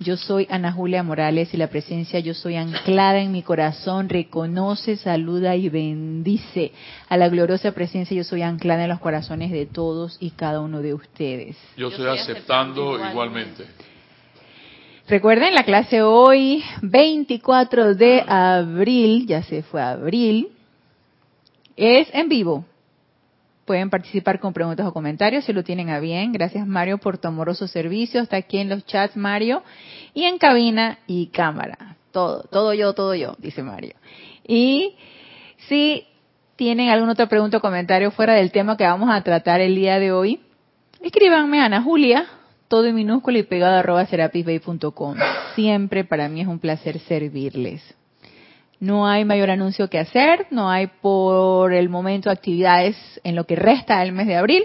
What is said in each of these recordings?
Yo soy Ana Julia Morales y la presencia Yo soy anclada en mi corazón, reconoce, saluda y bendice a la gloriosa presencia Yo soy anclada en los corazones de todos y cada uno de ustedes. Yo estoy aceptando igualmente. Recuerden la clase hoy, 24 de abril, ya se fue abril, es en vivo. Pueden participar con preguntas o comentarios si lo tienen a bien. Gracias Mario por tu amoroso servicio. Está aquí en los chats Mario. Y en cabina y cámara. Todo, todo yo, todo yo, dice Mario. Y si tienen alguna otra pregunta o comentario fuera del tema que vamos a tratar el día de hoy, escríbanme a Ana Julia, todo en minúsculo y pegado arroba serapisbay.com. Siempre para mí es un placer servirles. No hay mayor anuncio que hacer, no hay por el momento actividades en lo que resta del mes de abril,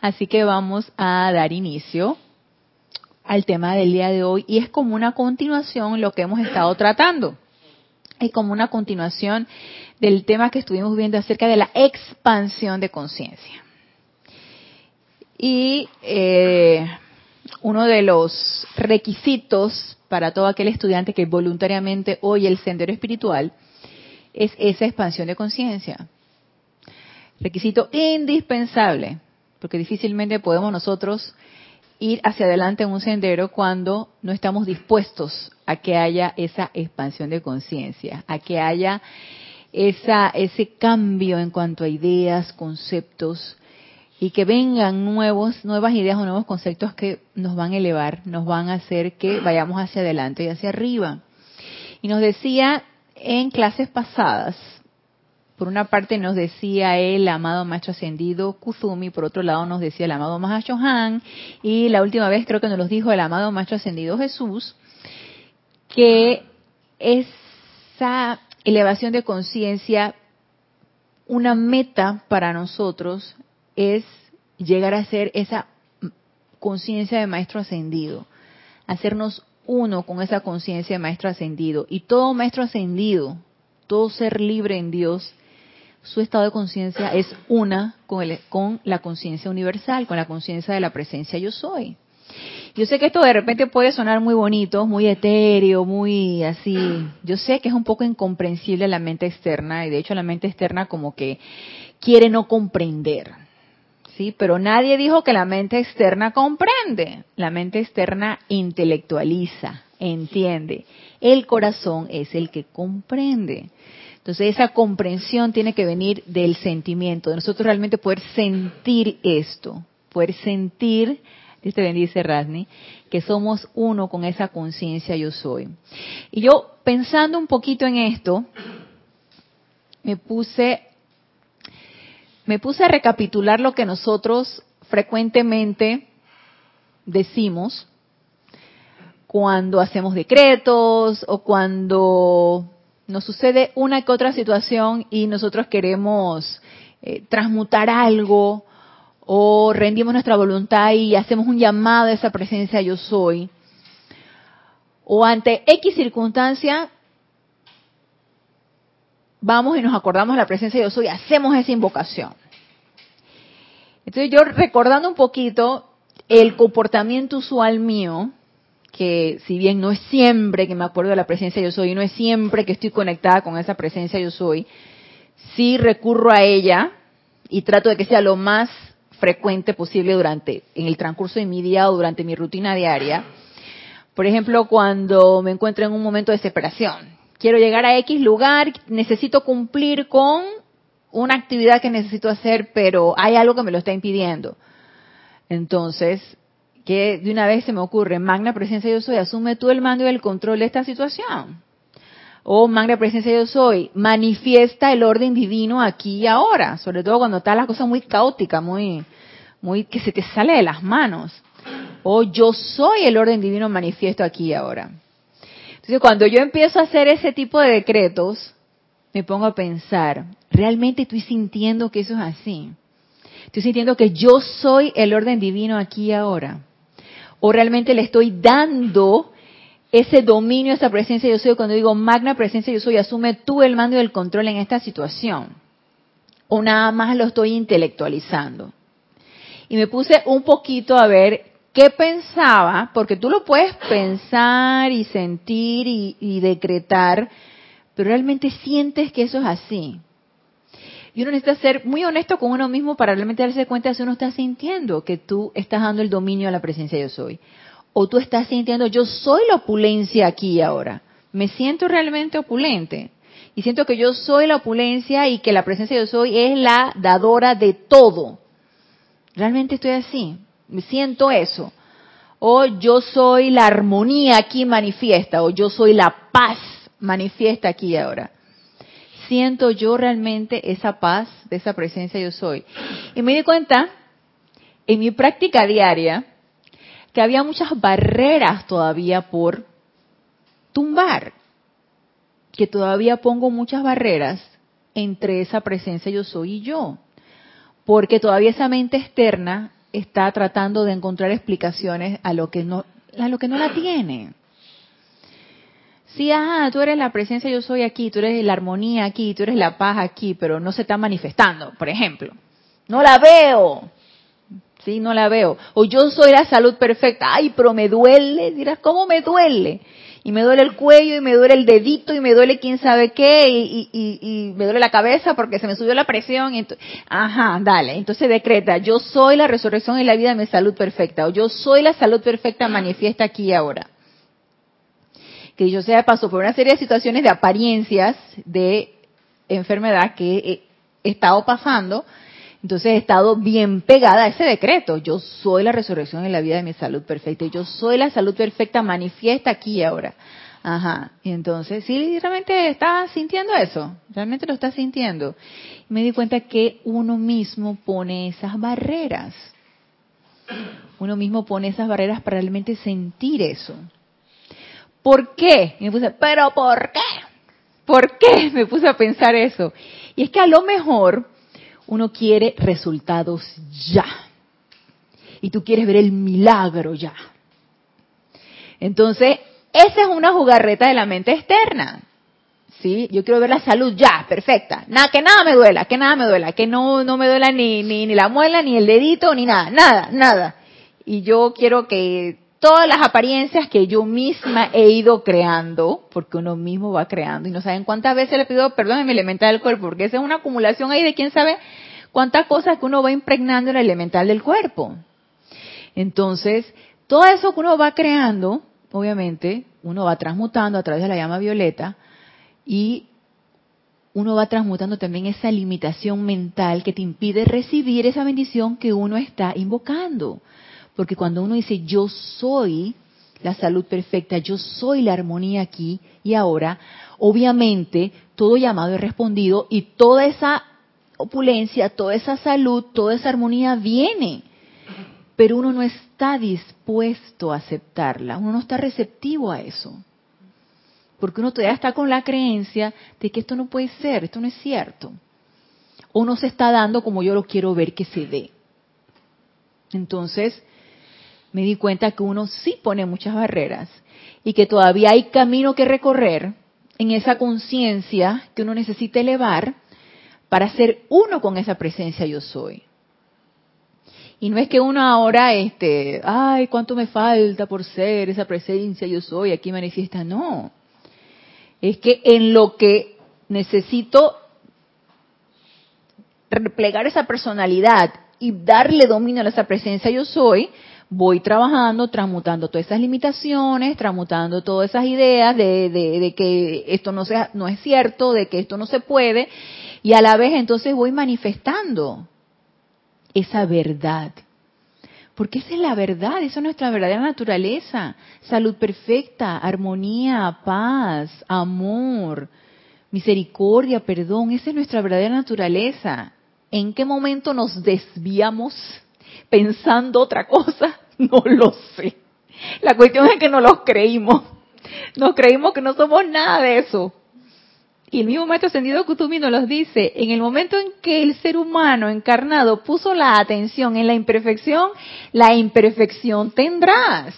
así que vamos a dar inicio al tema del día de hoy y es como una continuación lo que hemos estado tratando. Es como una continuación del tema que estuvimos viendo acerca de la expansión de conciencia. Y eh, uno de los requisitos para todo aquel estudiante que voluntariamente oye el sendero espiritual es esa expansión de conciencia. Requisito indispensable, porque difícilmente podemos nosotros ir hacia adelante en un sendero cuando no estamos dispuestos a que haya esa expansión de conciencia, a que haya esa, ese cambio en cuanto a ideas, conceptos, y que vengan nuevos, nuevas ideas o nuevos conceptos que nos van a elevar, nos van a hacer que vayamos hacia adelante y hacia arriba. Y nos decía en clases pasadas, por una parte nos decía el amado maestro ascendido Kuzumi, por otro lado nos decía el amado Mahacho Han, y la última vez creo que nos los dijo el amado maestro ascendido Jesús, que esa elevación de conciencia, una meta para nosotros es llegar a ser esa conciencia de maestro ascendido, hacernos uno con esa conciencia de maestro ascendido. Y todo maestro ascendido, todo ser libre en Dios, su estado de conciencia es una con, con la conciencia universal, con la conciencia de la presencia yo soy. Yo sé que esto de repente puede sonar muy bonito, muy etéreo, muy así. Yo sé que es un poco incomprensible a la mente externa y de hecho la mente externa como que quiere no comprender. ¿Sí? Pero nadie dijo que la mente externa comprende. La mente externa intelectualiza, entiende. El corazón es el que comprende. Entonces esa comprensión tiene que venir del sentimiento, de nosotros realmente poder sentir esto, poder sentir, Dios te bendice Radney, que somos uno con esa conciencia yo soy. Y yo pensando un poquito en esto, me puse me puse a recapitular lo que nosotros frecuentemente decimos cuando hacemos decretos o cuando nos sucede una que otra situación y nosotros queremos eh, transmutar algo o rendimos nuestra voluntad y hacemos un llamado a esa presencia yo soy. O ante X circunstancia, vamos y nos acordamos de la presencia de yo soy, hacemos esa invocación. Entonces yo recordando un poquito el comportamiento usual mío, que si bien no es siempre que me acuerdo de la presencia yo soy, no es siempre que estoy conectada con esa presencia yo soy, sí recurro a ella y trato de que sea lo más frecuente posible durante en el transcurso de mi día o durante mi rutina diaria. Por ejemplo, cuando me encuentro en un momento de desesperación, quiero llegar a X lugar, necesito cumplir con una actividad que necesito hacer, pero hay algo que me lo está impidiendo. Entonces, que de una vez se me ocurre, Magna Presencia Yo Soy, asume tú el mando y el control de esta situación. O Magna Presencia Yo Soy, manifiesta el orden divino aquí y ahora, sobre todo cuando está la cosa muy caótica, muy, muy, que se te sale de las manos. O yo soy el orden divino manifiesto aquí y ahora. Entonces, cuando yo empiezo a hacer ese tipo de decretos, me pongo a pensar, ¿realmente estoy sintiendo que eso es así? Estoy sintiendo que yo soy el orden divino aquí y ahora. O realmente le estoy dando ese dominio, esa presencia yo soy, cuando digo magna presencia yo soy, asume tú el mando y el control en esta situación. O nada más lo estoy intelectualizando. Y me puse un poquito a ver qué pensaba, porque tú lo puedes pensar y sentir y, decretar, pero realmente sientes que eso es así. Y uno necesita ser muy honesto con uno mismo para realmente darse cuenta de si uno está sintiendo que tú estás dando el dominio a la presencia yo soy. O tú estás sintiendo, yo soy la opulencia aquí y ahora. Me siento realmente opulente. Y siento que yo soy la opulencia y que la presencia yo soy es la dadora de todo. Realmente estoy así. Me siento eso. O yo soy la armonía aquí manifiesta. O yo soy la paz manifiesta aquí y ahora siento yo realmente esa paz de esa presencia yo soy. Y me di cuenta en mi práctica diaria que había muchas barreras todavía por tumbar, que todavía pongo muchas barreras entre esa presencia yo soy y yo, porque todavía esa mente externa está tratando de encontrar explicaciones a lo que no a lo que no la tiene. Sí, ajá, tú eres la presencia, yo soy aquí, tú eres la armonía aquí, tú eres la paz aquí, pero no se está manifestando, por ejemplo. No la veo. Sí, no la veo. O yo soy la salud perfecta. Ay, pero me duele. Dirás, ¿cómo me duele? Y me duele el cuello, y me duele el dedito, y me duele quién sabe qué, y, me duele la cabeza porque se me subió la presión. Ajá, dale. Entonces decreta, yo soy la resurrección y la vida de mi salud perfecta. O yo soy la salud perfecta manifiesta aquí y ahora que yo sea pasó por una serie de situaciones de apariencias de enfermedad que he estado pasando, entonces he estado bien pegada a ese decreto. Yo soy la resurrección en la vida de mi salud perfecta. Yo soy la salud perfecta manifiesta aquí y ahora. Ajá. Y entonces, sí, realmente está sintiendo eso. Realmente lo está sintiendo. me di cuenta que uno mismo pone esas barreras. Uno mismo pone esas barreras para realmente sentir eso. ¿Por qué? Y me puse, pero ¿por qué? ¿Por qué? Me puse a pensar eso. Y es que a lo mejor uno quiere resultados ya. Y tú quieres ver el milagro ya. Entonces, esa es una jugarreta de la mente externa. ¿Sí? Yo quiero ver la salud ya, perfecta. Nada, que nada me duela, que nada me duela, que no, no me duela ni, ni, ni la muela, ni el dedito, ni nada, nada, nada. Y yo quiero que todas las apariencias que yo misma he ido creando, porque uno mismo va creando, y no saben cuántas veces le pido perdón en mi elemental del cuerpo, porque esa es una acumulación ahí de quién sabe cuántas cosas que uno va impregnando en el elemental del cuerpo. Entonces, todo eso que uno va creando, obviamente, uno va transmutando a través de la llama violeta y uno va transmutando también esa limitación mental que te impide recibir esa bendición que uno está invocando. Porque cuando uno dice yo soy la salud perfecta, yo soy la armonía aquí y ahora, obviamente todo llamado es respondido y toda esa opulencia, toda esa salud, toda esa armonía viene. Pero uno no está dispuesto a aceptarla, uno no está receptivo a eso. Porque uno todavía está con la creencia de que esto no puede ser, esto no es cierto. O no se está dando como yo lo quiero ver que se dé. Entonces, me di cuenta que uno sí pone muchas barreras y que todavía hay camino que recorrer en esa conciencia que uno necesita elevar para ser uno con esa presencia yo soy. Y no es que uno ahora, este, ay, cuánto me falta por ser esa presencia yo soy, aquí manifiesta, no. Es que en lo que necesito replegar esa personalidad y darle dominio a esa presencia yo soy, voy trabajando, transmutando todas esas limitaciones, transmutando todas esas ideas de, que esto no, sea, no es cierto, de que esto no se puede, y a la vez entonces voy manifestando esa verdad. Porque esa es la verdad, esa es nuestra verdadera naturaleza. Salud perfecta, armonía, paz, amor, misericordia, perdón, esa es nuestra verdadera naturaleza. ¿En qué momento nos desviamos pensando otra cosa? No lo sé. La cuestión es que no los creímos. Nos creímos que no somos nada de eso. Y el mismo maestro ascendido Kutumi nos dice, en el momento en que el ser humano encarnado puso la atención en la imperfección, la imperfección tendrás.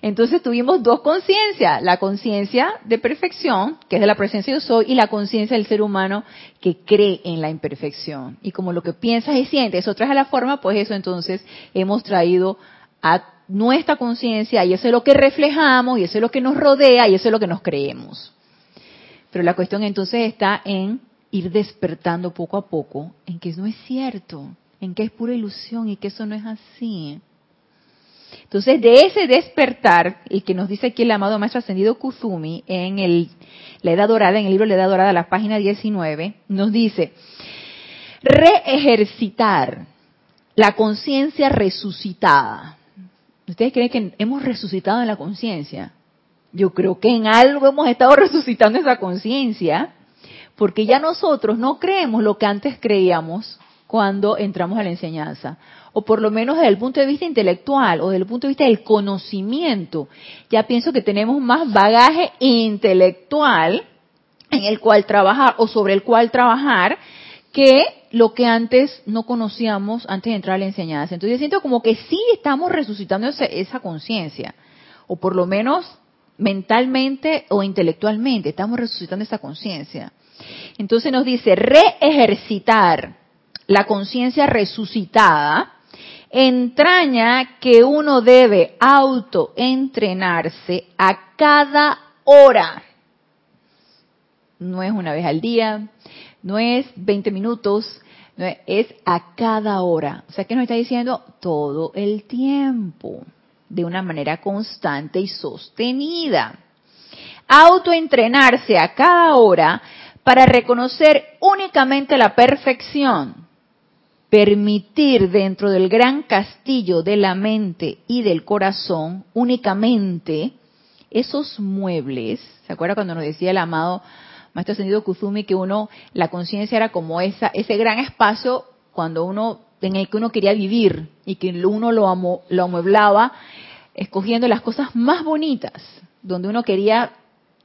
Entonces tuvimos dos conciencias, la conciencia de perfección, que es de la presencia yo soy, y la conciencia del ser humano que cree en la imperfección. Y como lo que piensas y sientes, eso trae a la forma, pues eso entonces hemos traído a nuestra conciencia y eso es lo que reflejamos y eso es lo que nos rodea y eso es lo que nos creemos. Pero la cuestión entonces está en ir despertando poco a poco en que no es cierto, en que es pura ilusión y que eso no es así. Entonces, de ese despertar, y que nos dice aquí el amado Maestro Ascendido Kuzumi en el, la Edad Dorada, en el libro La Edad Dorada, la página 19, nos dice, reejercitar la conciencia resucitada. ¿Ustedes creen que hemos resucitado en la conciencia? Yo creo que en algo hemos estado resucitando esa conciencia, porque ya nosotros no creemos lo que antes creíamos cuando entramos a la enseñanza, o por lo menos desde el punto de vista intelectual o desde el punto de vista del conocimiento. Ya pienso que tenemos más bagaje intelectual en el cual trabajar o sobre el cual trabajar que lo que antes no conocíamos antes de entrar a la enseñanza. Entonces siento como que sí estamos resucitando esa conciencia, o por lo menos mentalmente o intelectualmente, estamos resucitando esa conciencia. Entonces nos dice, reejercitar la conciencia resucitada entraña que uno debe autoentrenarse a cada hora. No es una vez al día, no es 20 minutos, es a cada hora. O sea, ¿qué nos está diciendo? Todo el tiempo de una manera constante y sostenida. Autoentrenarse a cada hora para reconocer únicamente la perfección. Permitir dentro del gran castillo de la mente y del corazón únicamente esos muebles. ¿Se acuerda cuando nos decía el amado Maestro Ascendido Kuzumi que uno, la conciencia era como esa, ese gran espacio cuando uno en el que uno quería vivir y que uno lo, lo amueblaba escogiendo las cosas más bonitas, donde uno quería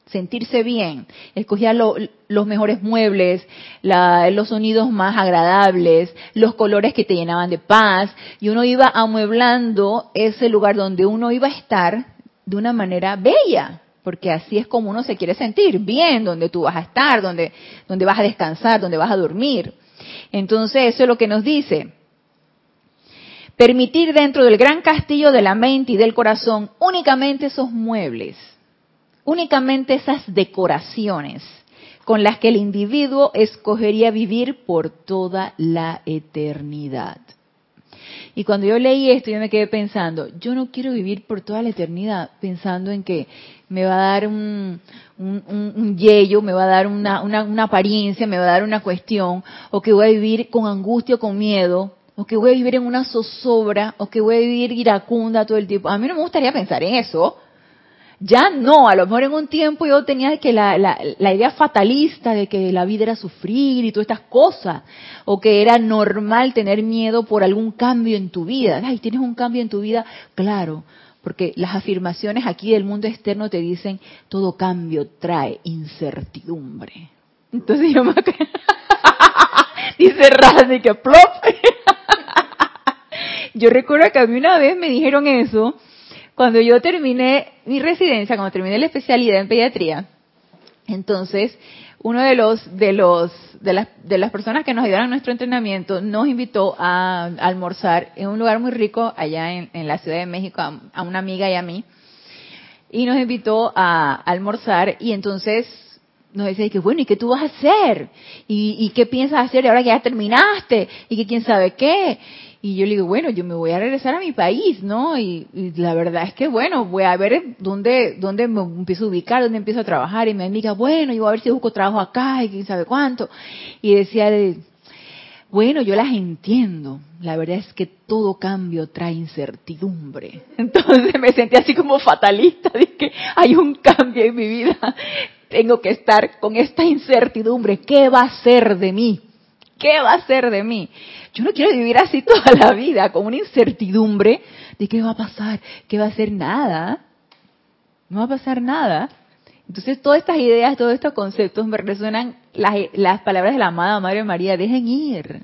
sentirse bien, escogía los mejores muebles, los sonidos más agradables, los colores que te llenaban de paz, y uno iba amueblando ese lugar donde uno iba a estar de una manera bella, porque así es como uno se quiere sentir, bien, donde tú vas a estar, donde, donde vas a descansar, donde vas a dormir. Entonces, eso es lo que nos dice. Permitir dentro del gran castillo de la mente y del corazón únicamente esos muebles, únicamente esas decoraciones con las que el individuo escogería vivir por toda la eternidad. Y cuando yo leí esto, yo me quedé pensando, yo no quiero vivir por toda la eternidad pensando en que me va a dar un, un, yello, me va a dar una, una, una, apariencia, me va a dar una cuestión, o que voy a vivir con angustia o con miedo, o que voy a vivir en una zozobra, o que voy a vivir iracunda todo el tiempo. A mí no me gustaría pensar en eso. Ya no, a lo mejor en un tiempo yo tenía que la, la, la, idea fatalista de que la vida era sufrir y todas estas cosas, o que era normal tener miedo por algún cambio en tu vida. Ay, ¿tienes un cambio en tu vida? Claro, porque las afirmaciones aquí del mundo externo te dicen, todo cambio trae incertidumbre. Entonces yo me... Dice Randy que plop. yo recuerdo que a mí una vez me dijeron eso cuando yo terminé mi residencia, cuando terminé la especialidad en pediatría. Entonces, uno de los de los de las de las personas que nos ayudaron en nuestro entrenamiento nos invitó a, almorzar en un lugar muy rico allá en, la Ciudad de México a, una amiga y a mí y nos invitó a, almorzar y entonces nos decía que bueno y qué tú vas a hacer y, y qué piensas hacer ahora que ya terminaste y que quién sabe qué y yo le digo, bueno, yo me voy a regresar a mi país, ¿no? Y, la verdad es que, bueno, voy a ver dónde, dónde me empiezo a ubicar, dónde empiezo a trabajar. Y mi amiga, bueno, yo voy a ver si busco trabajo acá y quién sabe cuánto. Y decía, bueno, yo las entiendo. La verdad es que todo cambio trae incertidumbre. Entonces me sentí así como fatalista, de que hay un cambio en mi vida. Tengo que estar con esta incertidumbre. ¿Qué va a ser de mí? ¿Qué va a ser de mí? Yo no quiero vivir así toda la vida, con una incertidumbre de qué va a pasar, qué va a ser nada. No va a pasar nada. Entonces, todas estas ideas, todos estos conceptos me resuenan las, las palabras de la amada Madre María, dejen ir,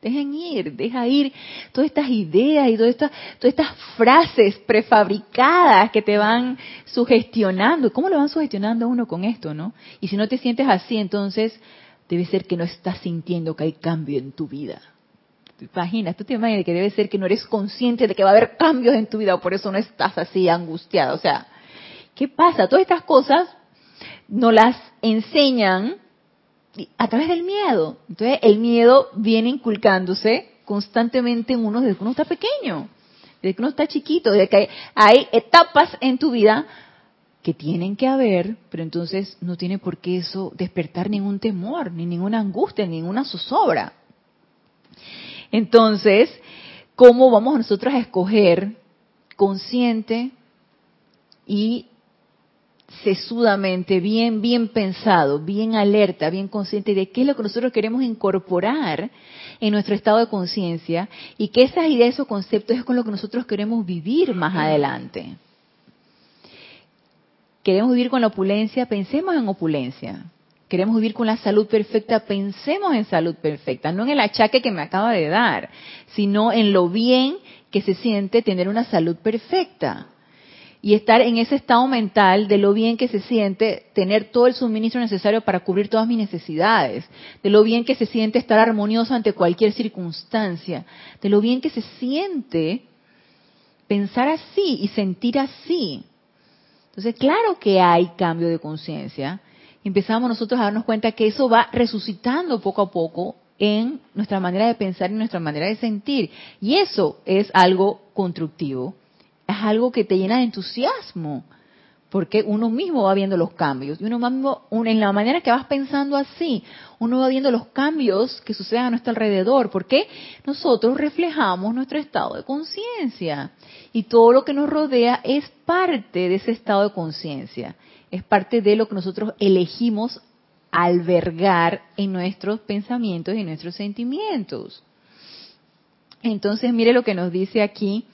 dejen ir, deja ir todas estas ideas y todas estas, todas estas frases prefabricadas que te van sugestionando. ¿Cómo lo van sugestionando uno con esto, no? Y si no te sientes así, entonces debe ser que no estás sintiendo que hay cambio en tu vida. ¿Te imaginas? Tú te imaginas que debe ser que no eres consciente de que va a haber cambios en tu vida, o por eso no estás así angustiado. O sea, ¿qué pasa? Todas estas cosas nos las enseñan a través del miedo. Entonces, el miedo viene inculcándose constantemente en uno desde que uno está pequeño, desde que uno está chiquito, desde que hay, etapas en tu vida que tienen que haber, pero entonces no tiene por qué eso despertar ningún temor, ni ninguna angustia, ni ninguna zozobra. Entonces, ¿cómo vamos nosotros a escoger consciente y sesudamente, bien, bien pensado, bien alerta, bien consciente de qué es lo que nosotros queremos incorporar en nuestro estado de conciencia y que esas ideas, esos conceptos es con lo que nosotros queremos vivir más adelante. Queremos vivir con la opulencia, pensemos en opulencia. Queremos vivir con la salud perfecta, pensemos en salud perfecta, no en el achaque que me acaba de dar, sino en lo bien que se siente tener una salud perfecta y estar en ese estado mental de lo bien que se siente tener todo el suministro necesario para cubrir todas mis necesidades, de lo bien que se siente estar armonioso ante cualquier circunstancia, de lo bien que se siente pensar así y sentir así. Entonces, claro que hay cambio de conciencia. Empezamos nosotros a darnos cuenta que eso va resucitando poco a poco en nuestra manera de pensar y nuestra manera de sentir. Y eso es algo constructivo es algo que te llena de entusiasmo, porque uno mismo va viendo los cambios. Y uno mismo, en la manera que vas pensando así, uno va viendo los cambios que suceden a nuestro alrededor, porque nosotros reflejamos nuestro estado de conciencia. Y todo lo que nos rodea es parte de ese estado de conciencia. Es parte de lo que nosotros elegimos albergar en nuestros pensamientos y nuestros sentimientos. Entonces, mire lo que nos dice aquí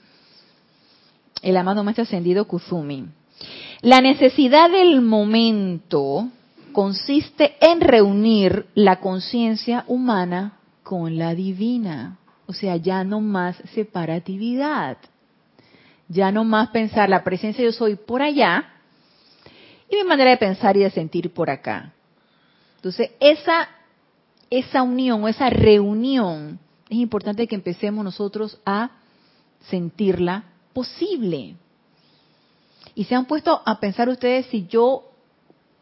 el amado maestro ascendido Kuzumi. La necesidad del momento consiste en reunir la conciencia humana con la divina. O sea, ya no más separatividad. Ya no más pensar la presencia yo soy por allá y mi manera de pensar y de sentir por acá. Entonces, esa, esa unión o esa reunión es importante que empecemos nosotros a sentirla posible. Y se han puesto a pensar ustedes si yo,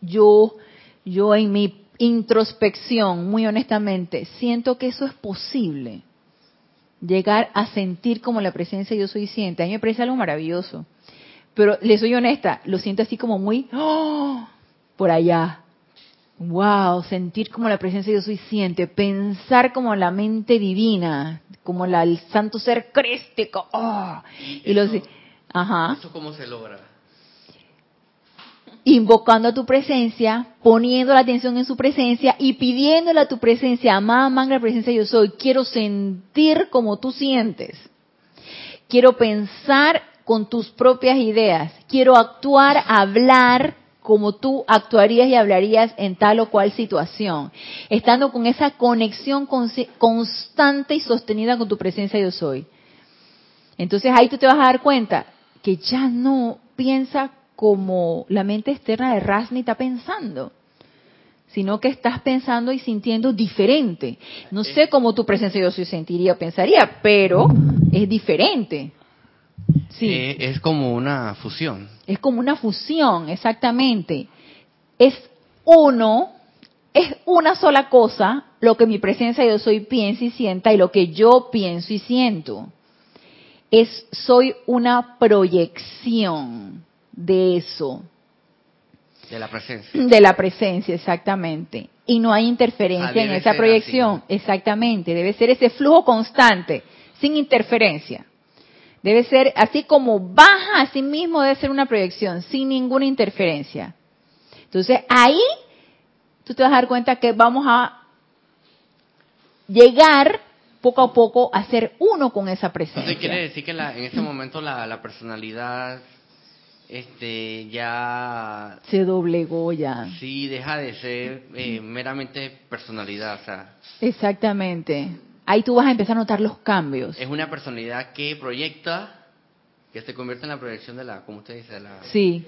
yo, yo en mi introspección, muy honestamente, siento que eso es posible. Llegar a sentir como la presencia yo soy siente. A mí me parece algo maravilloso. Pero le soy honesta, lo siento así como muy ¡oh! por allá. Wow, sentir como la presencia yo soy siente, pensar como la mente divina, como la, el santo ser crístico. Oh, y, los, ajá. ¿Eso cómo se logra? Invocando a tu presencia, poniendo la atención en su presencia y pidiéndole a tu presencia, amada manga presencia yo soy, quiero sentir como tú sientes. Quiero pensar con tus propias ideas. Quiero actuar, hablar como tú actuarías y hablarías en tal o cual situación, estando con esa conexión constante y sostenida con tu presencia yo soy. Entonces ahí tú te vas a dar cuenta que ya no piensa como la mente externa de Rasni está pensando, sino que estás pensando y sintiendo diferente. No sé cómo tu presencia yo soy sentiría o pensaría, pero es diferente. Sí. Eh, es como una fusión. Es como una fusión, exactamente. Es uno, es una sola cosa lo que mi presencia yo soy piensa y sienta y lo que yo pienso y siento. Es, soy una proyección de eso. De la presencia. De la presencia, exactamente. Y no hay interferencia en esa proyección. Exactamente. Debe ser ese flujo constante, sin interferencia. Debe ser así como baja, así mismo debe ser una proyección, sin ninguna interferencia. Entonces ahí tú te vas a dar cuenta que vamos a llegar poco a poco a ser uno con esa presencia. Entonces quiere decir que en ese momento la, personalidad este ya se doblegó ya. Sí, deja de ser eh, meramente personalidad, o sea. Exactamente. Ahí tú vas a empezar a notar los cambios. Es una personalidad que proyecta, que se convierte en la proyección de la, ¿cómo usted dice? La... Sí.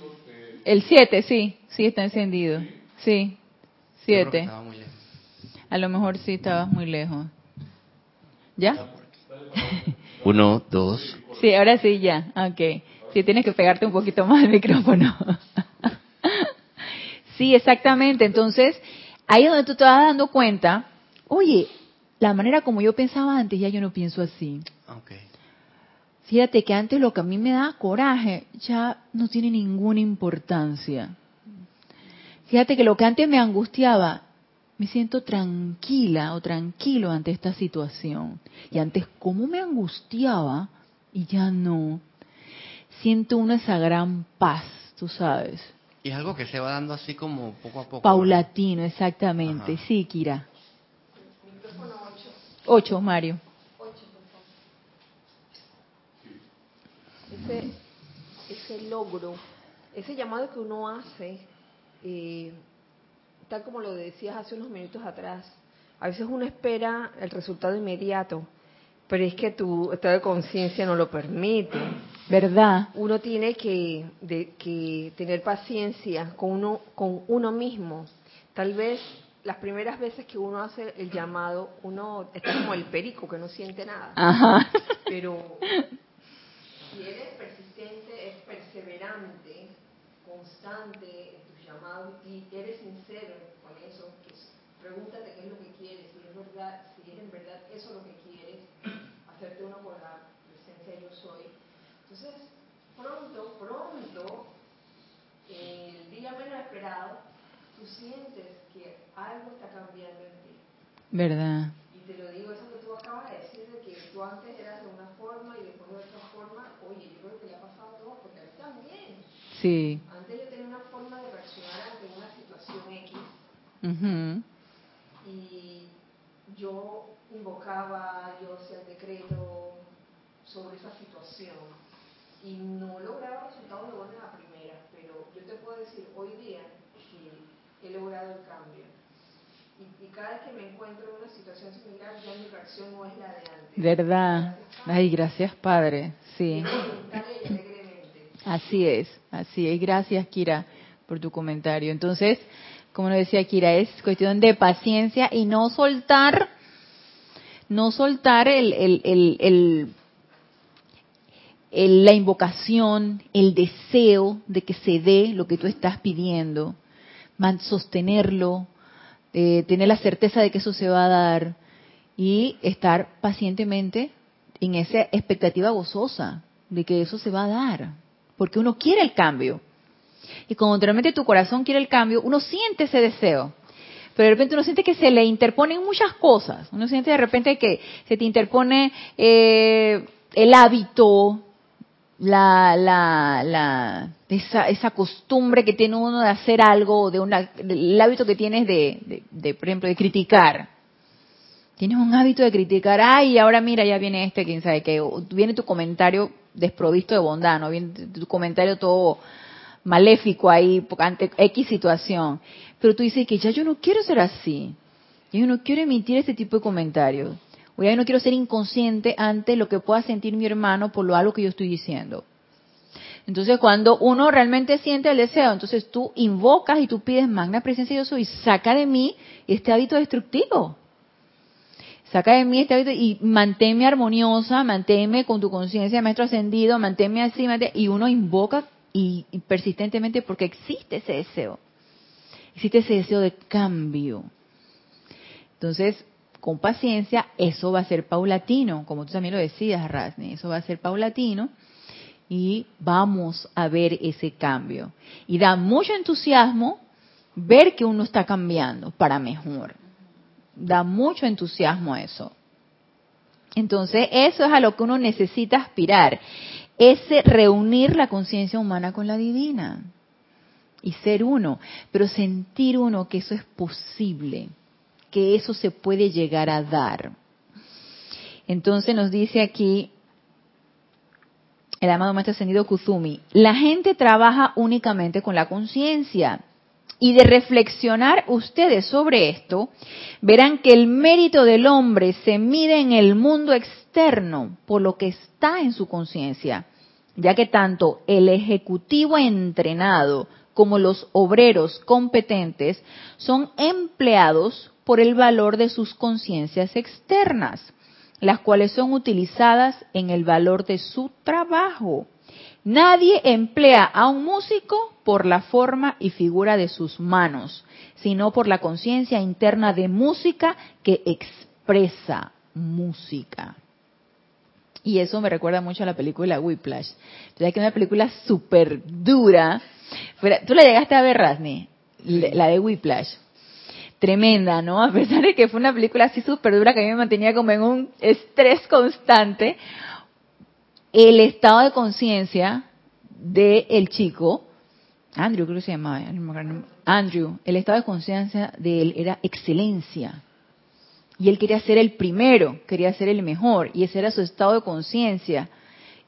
El 7, sí, sí está encendido. Sí. 7. A lo mejor sí estabas muy lejos. ¿Ya? Uno, dos. Sí, ahora sí, ya. Ok. Sí, tienes que pegarte un poquito más al micrófono. sí, exactamente. Entonces, ahí es donde tú te vas dando cuenta, oye, la manera como yo pensaba antes, ya yo no pienso así. Okay. Fíjate que antes lo que a mí me da coraje ya no tiene ninguna importancia. Fíjate que lo que antes me angustiaba, me siento tranquila o tranquilo ante esta situación. Y antes, ¿cómo me angustiaba? Y ya no siento una esa gran paz, tú sabes. Y es algo que se va dando así como poco a poco. Paulatino, exactamente. Sí, Kira. Micrófono 8. 8, Mario. 8, ese, ese logro, ese llamado que uno hace, eh, tal como lo decías hace unos minutos atrás, a veces uno espera el resultado inmediato, pero es que tu estado de conciencia no lo permite. ¿Verdad? Uno tiene que, tener paciencia con uno, con uno mismo. Tal vez las primeras veces que uno hace el llamado, uno está como el perico que no siente nada. Ajá. Pero si eres persistente, es perseverante, constante en tus llamados y eres sincero con eso, pues pregúntate qué es lo que quieres, si es verdad, si es en verdad eso lo que quieres, hacerte uno con la presencia yo soy entonces, pronto, pronto, el día menos esperado, tú sientes que algo está cambiando en ti. ¿Verdad? Y te lo digo, eso que tú acabas de decir, de que tú antes eras de una forma y después de otra forma, oye, yo creo que le ha pasado todo, porque a mí también. Sí. Antes yo tenía una forma de reaccionar ante una situación X. Y yo invocaba, yo hacía el decreto sobre esa situación y no lograba resultados de buena la primera, pero yo te puedo decir hoy día que he logrado el cambio. Y, cada vez que me encuentro en una situación similar, ya mi reacción no es la de antes. ¿Verdad? Ay, gracias, Padre. Sí. Así es, así es. Gracias, Kira, por tu comentario. Entonces, como lo decía Kira, es cuestión de paciencia y no soltar, no soltar el, el, el la invocación, el deseo de que se dé lo que tú estás pidiendo, sostenerlo, eh, tener la certeza de que eso se va a dar y estar pacientemente en esa expectativa gozosa de que eso se va a dar, porque uno quiere el cambio. Y cuando realmente tu corazón quiere el cambio, uno siente ese deseo. Pero de repente uno siente que se le interponen muchas cosas. Uno siente de repente que se te interpone eh, el hábito, la, la, la esa, esa costumbre que tiene uno de hacer algo, de una, el hábito que tienes de, de, por ejemplo, de criticar. Tienes un hábito de criticar, ay, ahora mira, ya viene este, quién sabe qué, viene tu comentario desprovisto de bondad, ¿no? Viene tu comentario todo maléfico ahí ante X situación. Pero tú dices que ya yo no quiero ser así. Yo no quiero emitir este tipo de comentarios. O ya no quiero ser inconsciente ante lo que pueda sentir mi hermano por lo algo que yo estoy diciendo. Entonces, cuando uno realmente siente el deseo, entonces tú invocas y tú pides magna presencia yo soy, saca de mí este hábito destructivo. Saca de mí este hábito y manténme armoniosa, manténme con tu conciencia, maestro ascendido, manténme así, y uno invoca y persistentemente porque existe ese deseo. Existe ese deseo de cambio. Entonces, con paciencia, eso va a ser paulatino, como tú también lo decías, Rasni, eso va a ser paulatino y vamos a ver ese cambio. Y da mucho entusiasmo ver que uno está cambiando para mejor. Da mucho entusiasmo eso. Entonces, eso es a lo que uno necesita aspirar, ese reunir la conciencia humana con la divina y ser uno, pero sentir uno que eso es posible que eso se puede llegar a dar. Entonces nos dice aquí el amado maestro ascendido Kuzumi, la gente trabaja únicamente con la conciencia. Y de reflexionar ustedes sobre esto, verán que el mérito del hombre se mide en el mundo externo por lo que está en su conciencia, ya que tanto el ejecutivo entrenado como los obreros competentes son empleados por el valor de sus conciencias externas las cuales son utilizadas en el valor de su trabajo. Nadie emplea a un músico por la forma y figura de sus manos, sino por la conciencia interna de música que expresa música. Y eso me recuerda mucho a la película Whiplash. que es una película súper dura. ¿Tú la llegaste a ver, Rasni? La de Whiplash tremenda, ¿no? A pesar de que fue una película así súper dura que a mí me mantenía como en un estrés constante, el estado de conciencia del el chico, Andrew creo que se llamaba, Andrew, el estado de conciencia de él era excelencia. Y él quería ser el primero, quería ser el mejor, y ese era su estado de conciencia.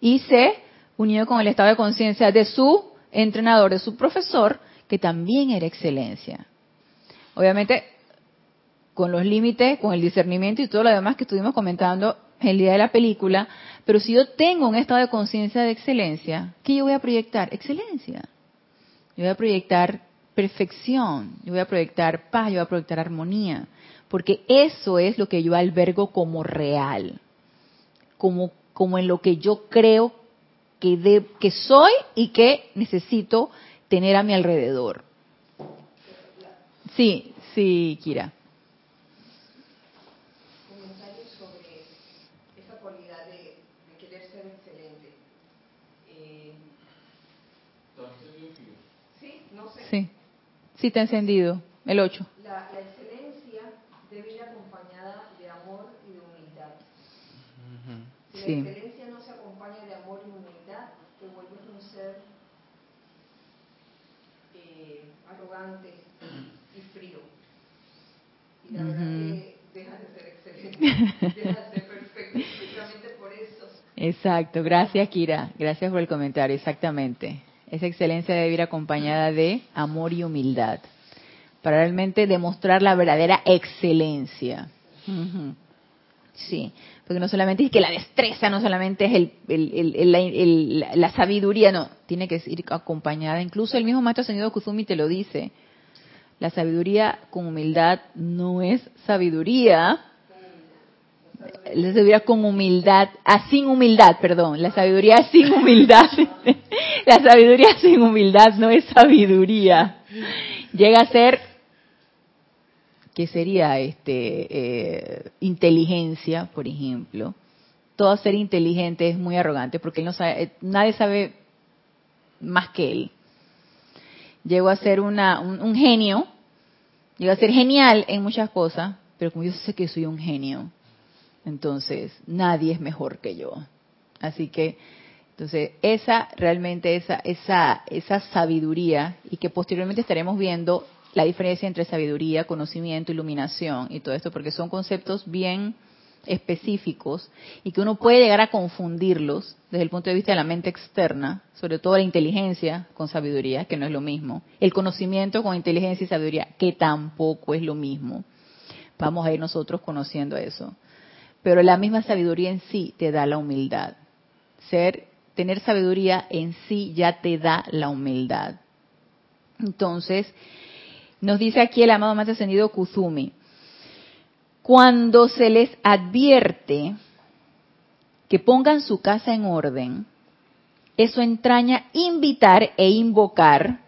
Y se unió con el estado de conciencia de su entrenador, de su profesor, que también era excelencia. Obviamente, con los límites, con el discernimiento y todo lo demás que estuvimos comentando el día de la película, pero si yo tengo un estado de conciencia de excelencia, ¿qué yo voy a proyectar? Excelencia. Yo voy a proyectar perfección, yo voy a proyectar paz, yo voy a proyectar armonía, porque eso es lo que yo albergo como real, como, como en lo que yo creo que, de, que soy y que necesito tener a mi alrededor. Sí, sí, Kira. Comentarios sobre esa cualidad de, querer ser excelente. Eh, sí, no sé. Sí, sí está encendido, el 8. La, la excelencia debe ir acompañada de amor y de humildad. La excelencia no se acompaña de amor y humildad, te vuelves un ser eh, arrogante, frío. Y la verdad que deja de ser excelente, deja de ser perfecto, precisamente por eso. Exacto, gracias Kira, gracias por el comentario, exactamente. Esa excelencia debe ir acompañada de amor y humildad, para realmente demostrar la verdadera excelencia. Sí, porque no solamente es que la destreza, no solamente es el, el, el, la, sabiduría, no, tiene que ir acompañada. Incluso el mismo maestro Señor Kuzumi te lo dice. La sabiduría con humildad no es sabiduría. La sabiduría con humildad, ah, sin humildad, perdón. La sabiduría sin humildad. la sabiduría sin humildad no es sabiduría. Llega a ser, ¿qué sería este? Eh, inteligencia, por ejemplo. Todo ser inteligente es muy arrogante porque él no sabe, eh, nadie sabe más que él llego a ser una, un, genio, llego a ser genial en muchas cosas, pero como yo sé que soy un genio, entonces nadie es mejor que yo. Así que, entonces, esa realmente, esa, esa, esa sabiduría, y que posteriormente estaremos viendo la diferencia entre sabiduría, conocimiento, iluminación y todo esto, porque son conceptos bien específicos y que uno puede llegar a confundirlos desde el punto de vista de la mente externa, sobre todo la inteligencia con sabiduría, que no es lo mismo, el conocimiento con inteligencia y sabiduría, que tampoco es lo mismo. Vamos a ir nosotros conociendo eso. Pero la misma sabiduría en sí te da la humildad. Ser, tener sabiduría en sí ya te da la humildad. Entonces, nos dice aquí el amado más ascendido Kuzumi, cuando se les advierte que pongan su casa en orden, eso entraña invitar e invocar.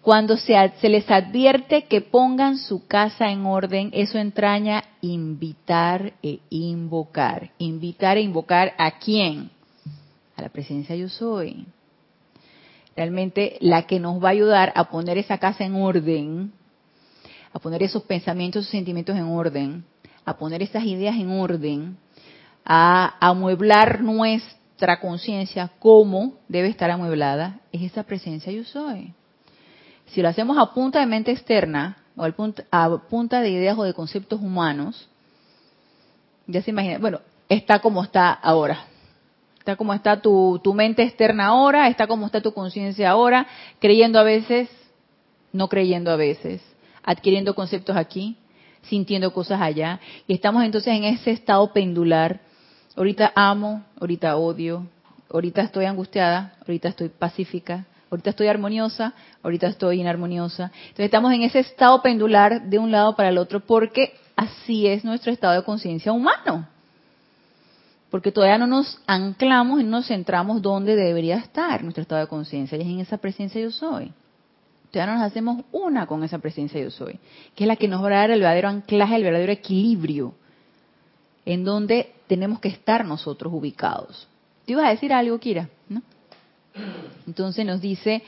Cuando se, se, les advierte que pongan su casa en orden, eso entraña invitar e invocar. Invitar e invocar a quién? A la presencia yo soy. Realmente la que nos va a ayudar a poner esa casa en orden a poner esos pensamientos, esos sentimientos en orden, a poner esas ideas en orden, a amueblar nuestra conciencia como debe estar amueblada, es esa presencia yo soy. Si lo hacemos a punta de mente externa o a punta de ideas o de conceptos humanos, ya se imagina, bueno, está como está ahora. Está como está tu, mente externa ahora, está como está tu conciencia ahora, creyendo a veces, no creyendo a veces, adquiriendo conceptos aquí, sintiendo cosas allá. Y estamos entonces en ese estado pendular. Ahorita amo, ahorita odio, ahorita estoy angustiada, ahorita estoy pacífica, ahorita estoy armoniosa, ahorita estoy inarmoniosa. Entonces estamos en ese estado pendular de un lado para el otro porque así es nuestro estado de conciencia humano. Porque todavía no nos anclamos y no nos centramos donde debería estar nuestro estado de conciencia, y es en esa presencia yo soy. Todavía no nos hacemos una con esa presencia yo soy, que es la que nos va a dar el verdadero anclaje, el verdadero equilibrio, en donde tenemos que estar nosotros ubicados. ¿Te ibas a decir algo, Kira? ¿No? Entonces nos dice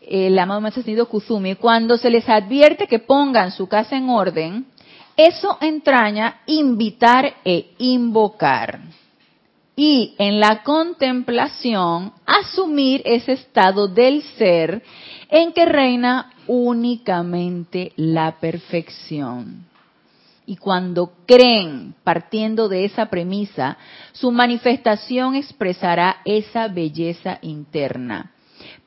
el amado Maestro Kuzumi, cuando se les advierte que pongan su casa en orden, eso entraña invitar e invocar. Y en la contemplación, asumir ese estado del ser en que reina únicamente la perfección. Y cuando creen, partiendo de esa premisa, su manifestación expresará esa belleza interna.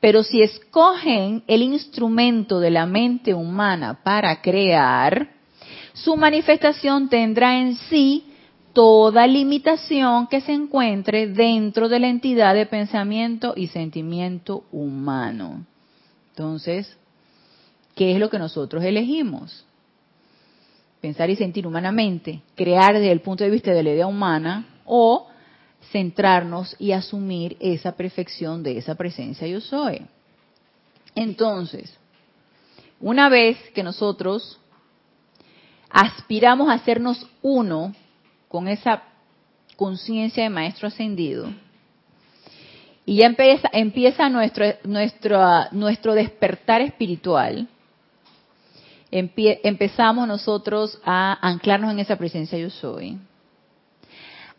Pero si escogen el instrumento de la mente humana para crear, su manifestación tendrá en sí toda limitación que se encuentre dentro de la entidad de pensamiento y sentimiento humano. Entonces, ¿qué es lo que nosotros elegimos? Pensar y sentir humanamente, crear desde el punto de vista de la idea humana o centrarnos y asumir esa perfección de esa presencia yo soy. Entonces, una vez que nosotros aspiramos a hacernos uno con esa conciencia de maestro ascendido, y ya empieza, empieza nuestro, nuestro, nuestro despertar espiritual, empezamos nosotros a anclarnos en esa presencia yo soy.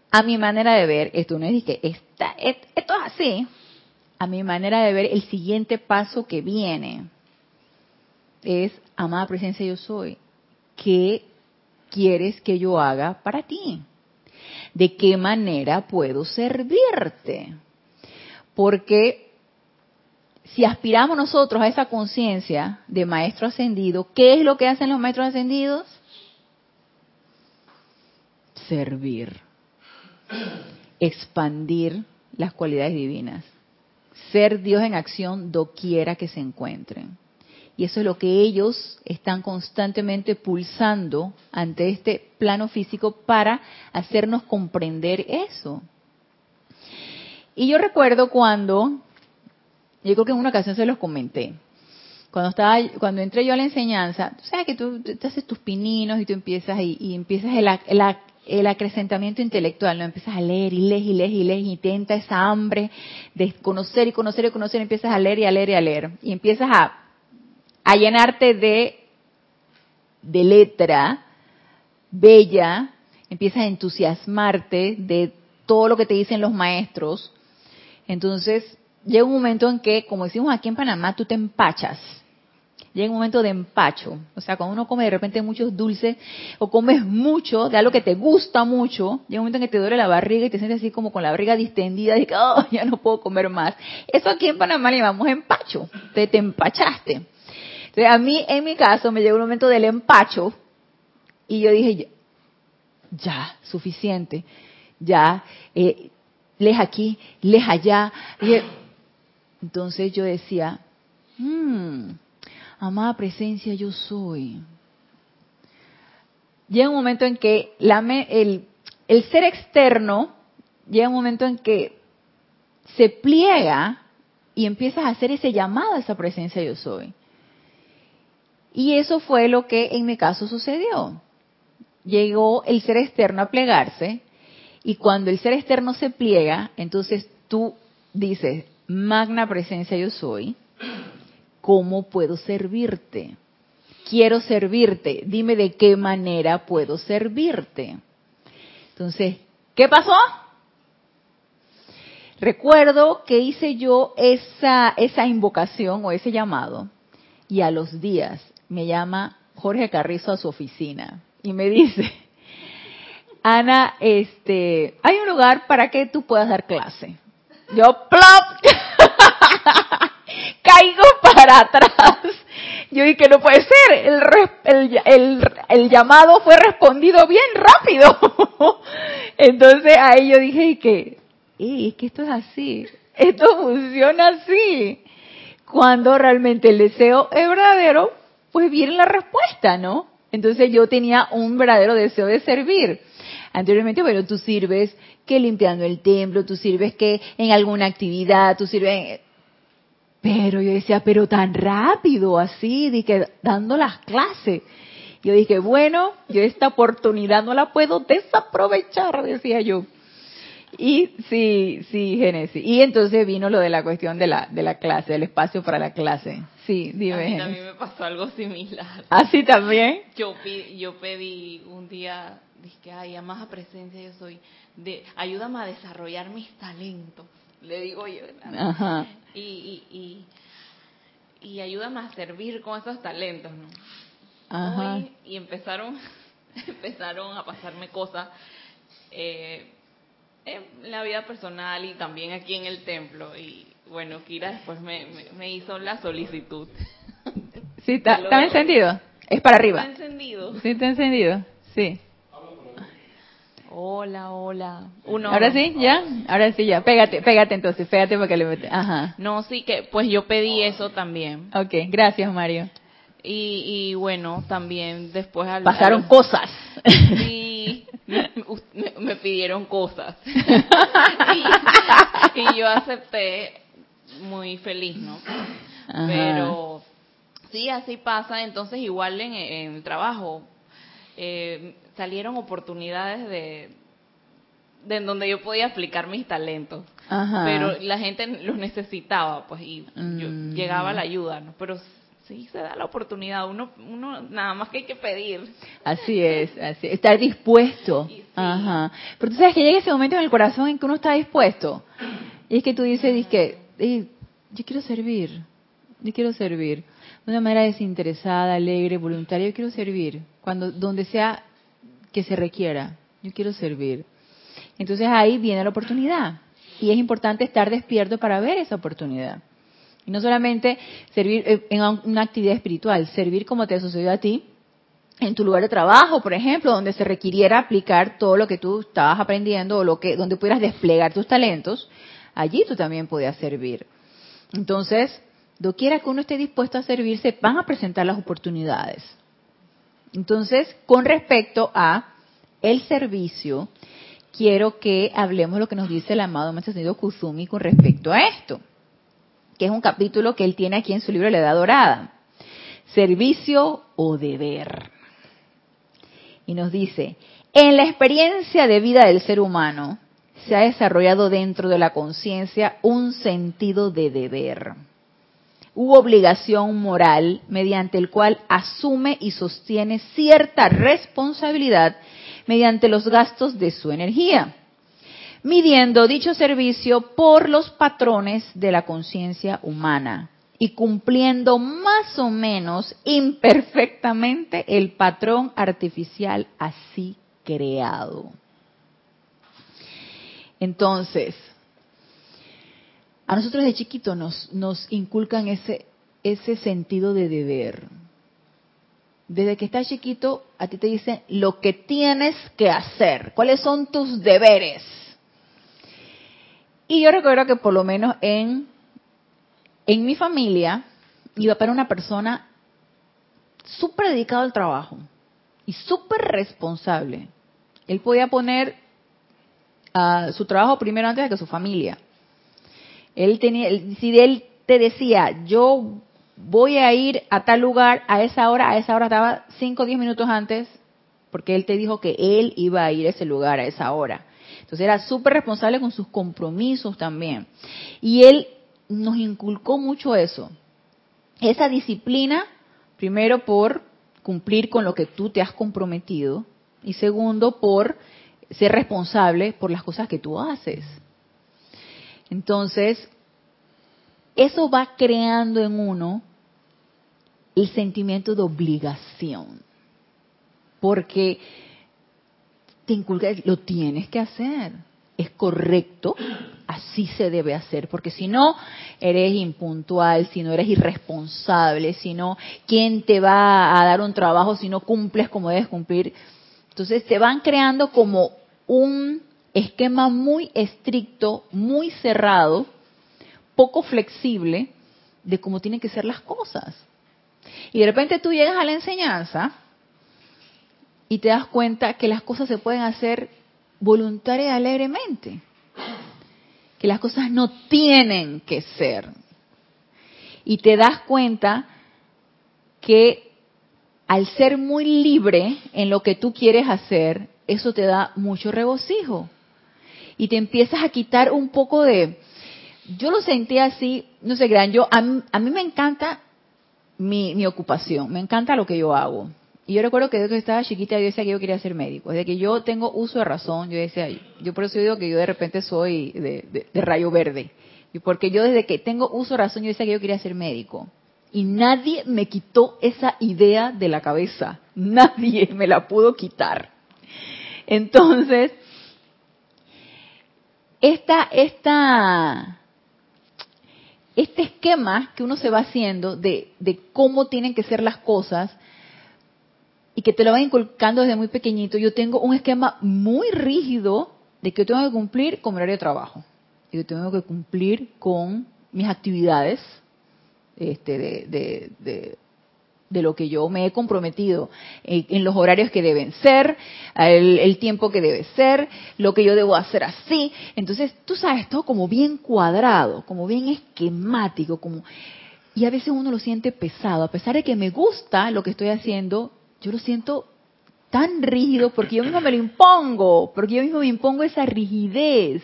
A mi manera de ver, esto no es que esto es así, a mi manera de ver, el siguiente paso que viene es, amada presencia yo soy, ¿qué quieres que yo haga para ti? ¿De qué manera puedo servirte? Porque si aspiramos nosotros a esa conciencia de maestro ascendido, ¿qué es lo que hacen los maestros ascendidos? Servir, expandir las cualidades divinas, ser Dios en acción doquiera que se encuentren. Y eso es lo que ellos están constantemente pulsando ante este plano físico para hacernos comprender eso. Y yo recuerdo cuando, yo creo que en una ocasión se los comenté, cuando estaba, cuando entré yo a la enseñanza, tú sabes que tú, te haces tus pininos y tú empiezas y, empiezas el, el, acrecentamiento intelectual, ¿no? Empiezas a leer y lees y lees y lees y tenta esa hambre de conocer y conocer y conocer, empiezas a leer y a leer y a leer. Y empiezas a a llenarte de, de letra bella, empiezas a entusiasmarte de todo lo que te dicen los maestros. Entonces, llega un momento en que, como decimos aquí en Panamá, tú te empachas. Llega un momento de empacho. O sea, cuando uno come de repente muchos dulces o comes mucho de algo que te gusta mucho, llega un momento en que te duele la barriga y te sientes así como con la barriga distendida y que, oh, ya no puedo comer más. Eso aquí en Panamá le llamamos empacho. Te, te empachaste a mí, en mi caso, me llegó un momento del empacho y yo dije, ya, suficiente, ya, eh, lees aquí, lees allá. entonces yo decía, hmm, amada presencia yo soy. Llega un momento en que la, el, el ser externo, llega un momento en que se pliega y empiezas a hacer ese llamado a esa presencia yo soy. Y eso fue lo que en mi caso sucedió. Llegó el ser externo a plegarse y cuando el ser externo se pliega, entonces tú dices, magna presencia yo soy, ¿cómo puedo servirte? Quiero servirte, dime de qué manera puedo servirte. Entonces, ¿qué pasó? Recuerdo que hice yo esa, esa invocación o ese llamado y a los días me llama Jorge Carrizo a su oficina y me dice, Ana, este, hay un lugar para que tú puedas dar clase. Yo, plop, caigo para atrás. Yo dije, no puede ser, el, el, el, el llamado fue respondido bien rápido. Entonces ahí yo dije que, es que esto es así, esto funciona así. Cuando realmente el deseo es verdadero, pues viene la respuesta, ¿no? Entonces yo tenía un verdadero deseo de servir. Anteriormente, bueno, tú sirves que limpiando el templo, tú sirves que en alguna actividad, tú sirves... Pero yo decía, pero tan rápido así, que dando las clases. Yo dije, bueno, yo esta oportunidad no la puedo desaprovechar, decía yo. Y sí, sí, Génesis. Y entonces vino lo de la cuestión de la, de la clase, del espacio para la clase. Sí, dime. A mí me pasó algo similar. ¿Así también? Yo, yo pedí un día, dije, ay, a más a presencia yo soy, de, ayúdame a desarrollar mis talentos, le digo yo. Ajá. Y, y, y, y ayúdame a servir con esos talentos, ¿no? Ajá. y empezaron, empezaron a pasarme cosas. Eh, en la vida personal y también aquí en el templo. Y bueno, Kira después me, me, hizo la solicitud. Sí, está, encendido. Es para arriba. Está encendido. Sí, está encendido. Sí. Hola, hola. Uno, Ahora sí, ya. Ahora sí, ya. Pégate, pégate entonces, pégate porque le mete. Ajá. No, sí que, pues yo pedí eso también. Ok, gracias Mario. Y, y bueno, también después al, pasaron cosas. Sí, me, pidieron cosas. y, yo acepté muy feliz, ¿no? Pero sí, así pasa. Entonces, igual en, el trabajo, eh, salieron oportunidades de, de en donde yo podía aplicar mis talentos. Pero la gente los necesitaba, pues, y yo, mm. llegaba la ayuda, ¿no? Pero sí se da la oportunidad, uno, uno nada más que hay que pedir. Así es, así estar dispuesto. Ajá. Pero tú sabes que llega ese momento en el corazón en que uno está dispuesto. Y es que tú dices, que yo quiero servir, yo quiero servir. De una manera desinteresada, alegre, voluntaria, yo quiero servir. Cuando, donde sea que se requiera, yo quiero servir. Entonces ahí viene la oportunidad. Y es importante estar despierto para ver esa oportunidad. Y no solamente servir eh, en una actividad espiritual, servir como te ha sucedido a ti, en tu lugar de trabajo, por ejemplo, donde se requiriera aplicar todo lo que tú estabas aprendiendo o lo que, donde pudieras desplegar tus talentos, allí tú también podías servir. Entonces, doquiera que uno esté dispuesto a servirse, van a presentar las oportunidades. Entonces, con respecto a el servicio, quiero que hablemos lo que nos dice el amado Maestro Kusumi con respecto a esto que es un capítulo que él tiene aquí en su libro La Edad Dorada. Servicio o deber. Y nos dice, en la experiencia de vida del ser humano se ha desarrollado dentro de la conciencia un sentido de deber, u obligación moral mediante el cual asume y sostiene cierta responsabilidad mediante los gastos de su energía midiendo dicho servicio por los patrones de la conciencia humana y cumpliendo más o menos imperfectamente el patrón artificial así creado. Entonces, a nosotros de chiquito nos, nos inculcan ese, sentido de deber. Desde que estás chiquito, a ti te dicen lo que tienes que hacer, cuáles son tus deberes y yo recuerdo que por lo menos en, en mi familia, iba para una persona súper dedicada al trabajo y súper responsable. Él podía poner su trabajo primero antes de que su familia. Él tenía, si él te decía, yo voy a ir a tal lugar a esa hora, a esa hora estaba 5 o 10 minutos antes, porque él te dijo que él iba a ir a ese lugar a esa hora. Entonces era súper responsable con sus compromisos también. Y él nos inculcó mucho eso. Esa disciplina, primero por cumplir con lo que tú te has comprometido y segundo por ser responsable por las cosas que tú haces. Entonces, eso va creando en uno el sentimiento de obligación. Porque te inculca, lo tienes que hacer. Es correcto, así se debe hacer, porque si no, eres impuntual, si no eres irresponsable, si no, ¿quién te va a dar un trabajo si no cumples como debes cumplir? Entonces te van creando como un esquema muy estricto, muy cerrado, poco flexible de cómo tienen que ser las cosas. Y de repente tú llegas a la enseñanza y te das cuenta que las cosas se pueden hacer voluntaria y alegremente. Que las cosas no tienen que ser. Y te das cuenta que al ser muy libre en lo que tú quieres hacer, eso te da mucho regocijo. Y te empiezas a quitar un poco de... Yo lo sentí así, no sé, gran, yo a mí, a me encanta mi, mi ocupación, me encanta lo que yo hago. Y yo recuerdo que desde que estaba chiquita yo decía que yo quería ser médico. Desde que yo tengo uso de razón, yo decía, yo por eso digo que yo de repente soy de, rayo verde. Porque yo desde que tengo uso de razón, yo decía que yo quería ser médico. Y nadie me quitó esa idea de la cabeza. Nadie me la pudo quitar. Entonces, esta, esta, este esquema que uno se va haciendo de, de cómo tienen que ser las cosas, y que te lo van inculcando desde muy pequeñito, yo tengo un esquema muy rígido de que yo tengo que cumplir con mi horario de trabajo. Yo tengo que cumplir con mis actividades este, de, de, de, lo que yo me he comprometido, en, los horarios que deben ser, el, tiempo que debe ser, lo que yo debo hacer así. Entonces, tú sabes, todo como bien cuadrado, como bien esquemático, como... Y a veces uno lo siente pesado, a pesar de que me gusta lo que estoy haciendo, yo lo siento tan rígido porque yo mismo me lo impongo, porque yo mismo me impongo esa rigidez.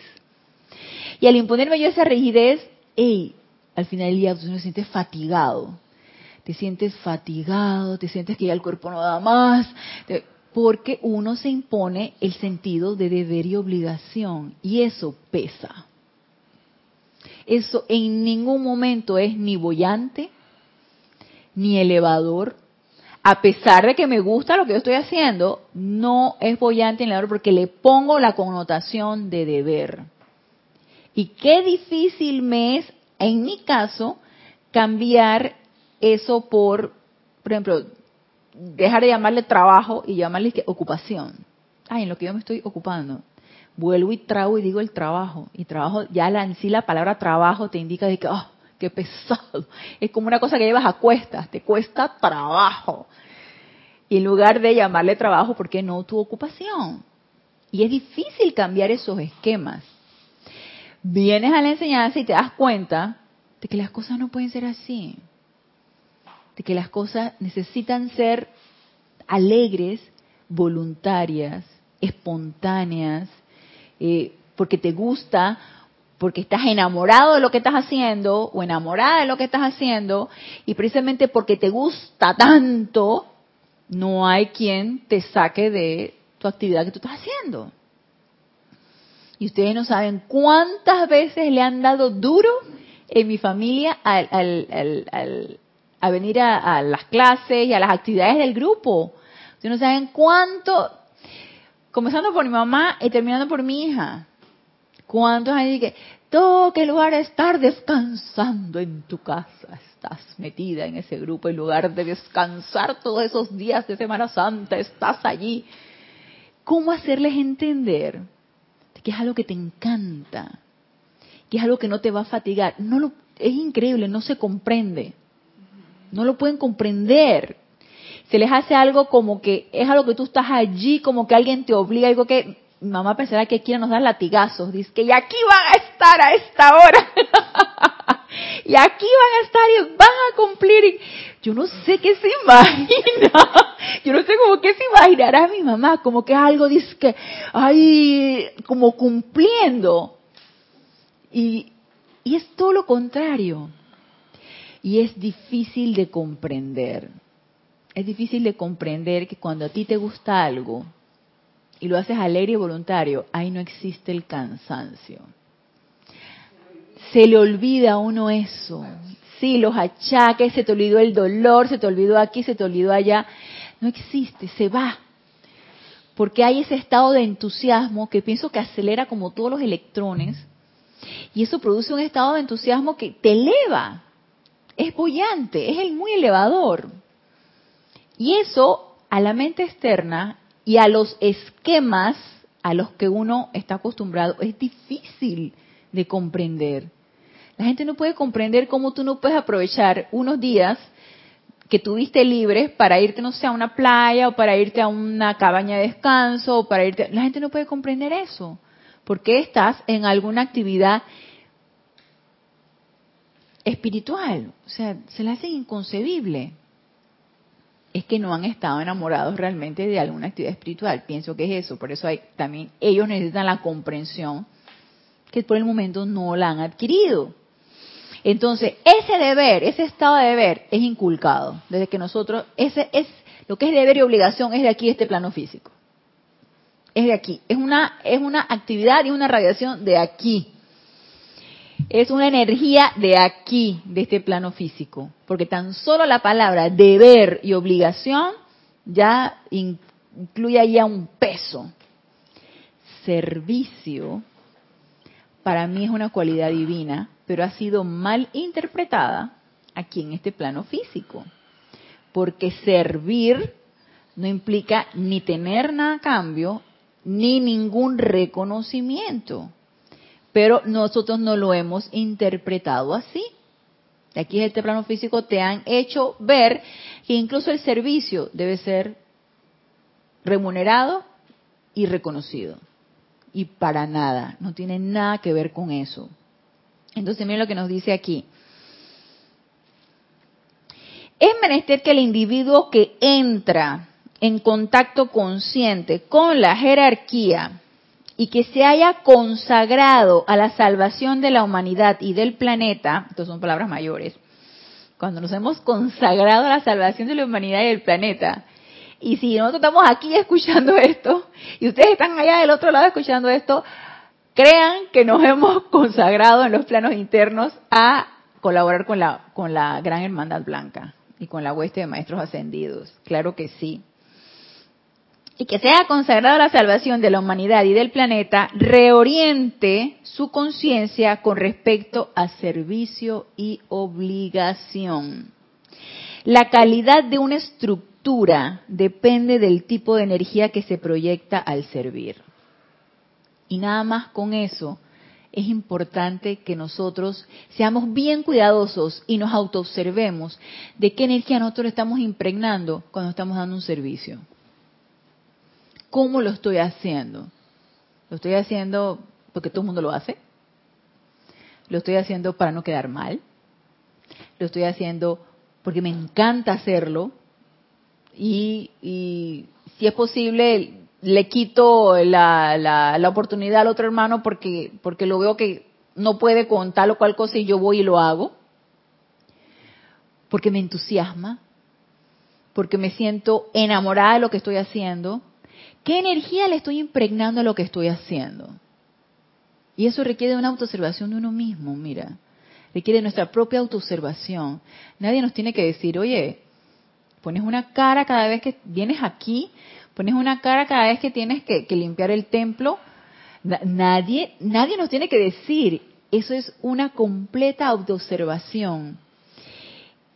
Y al imponerme yo esa rigidez, hey, al final del día tú te sientes fatigado. Te sientes fatigado, te sientes que ya el cuerpo no da más, porque uno se impone el sentido de deber y obligación y eso pesa. Eso en ningún momento es ni bollante, ni elevador, a pesar de que me gusta lo que yo estoy haciendo, no es bollante en la porque le pongo la connotación de deber. Y qué difícil me es, en mi caso, cambiar eso por, por ejemplo, dejar de llamarle trabajo y llamarle ocupación. Ay, en lo que yo me estoy ocupando. Vuelvo y trago y digo el trabajo. Y trabajo, ya la, en sí la palabra trabajo te indica de que, oh, qué pesado. Es como una cosa que llevas a cuestas, te cuesta trabajo. Y en lugar de llamarle trabajo, ¿por qué no tu ocupación? Y es difícil cambiar esos esquemas. Vienes a la enseñanza y te das cuenta de que las cosas no pueden ser así. De que las cosas necesitan ser alegres, voluntarias, espontáneas, eh, porque te gusta, porque estás enamorado de lo que estás haciendo o enamorada de lo que estás haciendo y precisamente porque te gusta tanto, no hay quien te saque de tu actividad que tú estás haciendo. Y ustedes no saben cuántas veces le han dado duro en mi familia al, a venir a, las clases y a las actividades del grupo. Ustedes no saben cuánto, comenzando por mi mamá y terminando por mi hija. ¿Cuántos años que todo que lugar estar descansando en tu casa? Estás metida en ese grupo en lugar de descansar todos esos días de Semana Santa, estás allí. ¿Cómo hacerles entender que es algo que te encanta? Que es algo que no te va a fatigar. No lo, es increíble, no se comprende. No lo pueden comprender. Se les hace algo como que es algo que tú estás allí, como que alguien te obliga, algo que mamá pensará que quiere nos dar latigazos. Dice que y aquí van a estar a esta hora. y aquí van a estar y van a cumplir. Yo no sé qué se imagina. Yo no sé cómo qué se imaginará mi mamá. Como que algo, dice que, ay, como cumpliendo. Y, y es todo lo contrario. Y es difícil de comprender. Es difícil de comprender que cuando a ti te gusta algo, y lo haces alegre y voluntario, ahí no existe el cansancio. Se le olvida a uno eso. Sí, los achaques, se te olvidó el dolor, se te olvidó aquí, se te olvidó allá. No existe, se va. porque hay ese estado de entusiasmo que pienso que acelera como todos los electrones y eso produce un estado de entusiasmo que te eleva, es bullante, es el muy elevador. Y eso a la mente externa y a los esquemas a los que uno está acostumbrado es difícil de comprender. La gente no puede comprender cómo tú no puedes aprovechar unos días que tuviste libres para irte, no sé, a una playa o para irte a una cabaña de descanso o para irte... La gente no puede comprender eso, porque estás en alguna actividad espiritual. O sea, se le hace inconcebible. Es que no han estado enamorados realmente de alguna actividad espiritual. Pienso que es eso. Por eso hay, también ellos necesitan la comprensión que por el momento no la han adquirido. Entonces, ese deber, ese estado de deber es inculcado desde que nosotros, ese es lo que es deber y obligación es de aquí este plano físico. Es de aquí, es una es una actividad y una radiación de aquí. Es una energía de aquí, de este plano físico, porque tan solo la palabra deber y obligación ya incluye ya un peso. Servicio para mí es una cualidad divina pero ha sido mal interpretada aquí en este plano físico. Porque servir no implica ni tener nada a cambio, ni ningún reconocimiento. Pero nosotros no lo hemos interpretado así. Aquí en este plano físico te han hecho ver que incluso el servicio debe ser remunerado y reconocido. Y para nada, no tiene nada que ver con eso. Entonces miren lo que nos dice aquí. Es menester que el individuo que entra en contacto consciente con la jerarquía y que se haya consagrado a la salvación de la humanidad y del planeta, estas son palabras mayores, cuando nos hemos consagrado a la salvación de la humanidad y del planeta, y si nosotros estamos aquí escuchando esto, y ustedes están allá del otro lado escuchando esto, Crean que nos hemos consagrado en los planos internos a colaborar con la, con la Gran Hermandad Blanca y con la hueste de maestros ascendidos. Claro que sí. Y que sea consagrado a la salvación de la humanidad y del planeta, reoriente su conciencia con respecto a servicio y obligación. La calidad de una estructura depende del tipo de energía que se proyecta al servir. Y nada más con eso es importante que nosotros seamos bien cuidadosos y nos autoobservemos de qué energía nosotros estamos impregnando cuando estamos dando un servicio. ¿Cómo lo estoy haciendo? ¿Lo estoy haciendo porque todo el mundo lo hace? ¿Lo estoy haciendo para no quedar mal? ¿Lo estoy haciendo porque me encanta hacerlo? Y, y si es posible, le quito la, la, oportunidad al otro hermano porque, porque lo veo que no puede con tal o cual cosa y yo voy y lo hago. Porque me entusiasma, porque me siento enamorada de lo que estoy haciendo. ¿Qué energía le estoy impregnando a lo que estoy haciendo? Y eso requiere una autoobservación de uno mismo, mira. Requiere nuestra propia autoobservación. Nadie nos tiene que decir, oye, pones una cara cada vez que vienes aquí pones una cara cada vez que tienes que, limpiar el templo. Nadie, nadie nos tiene que decir. Eso es una completa autoobservación.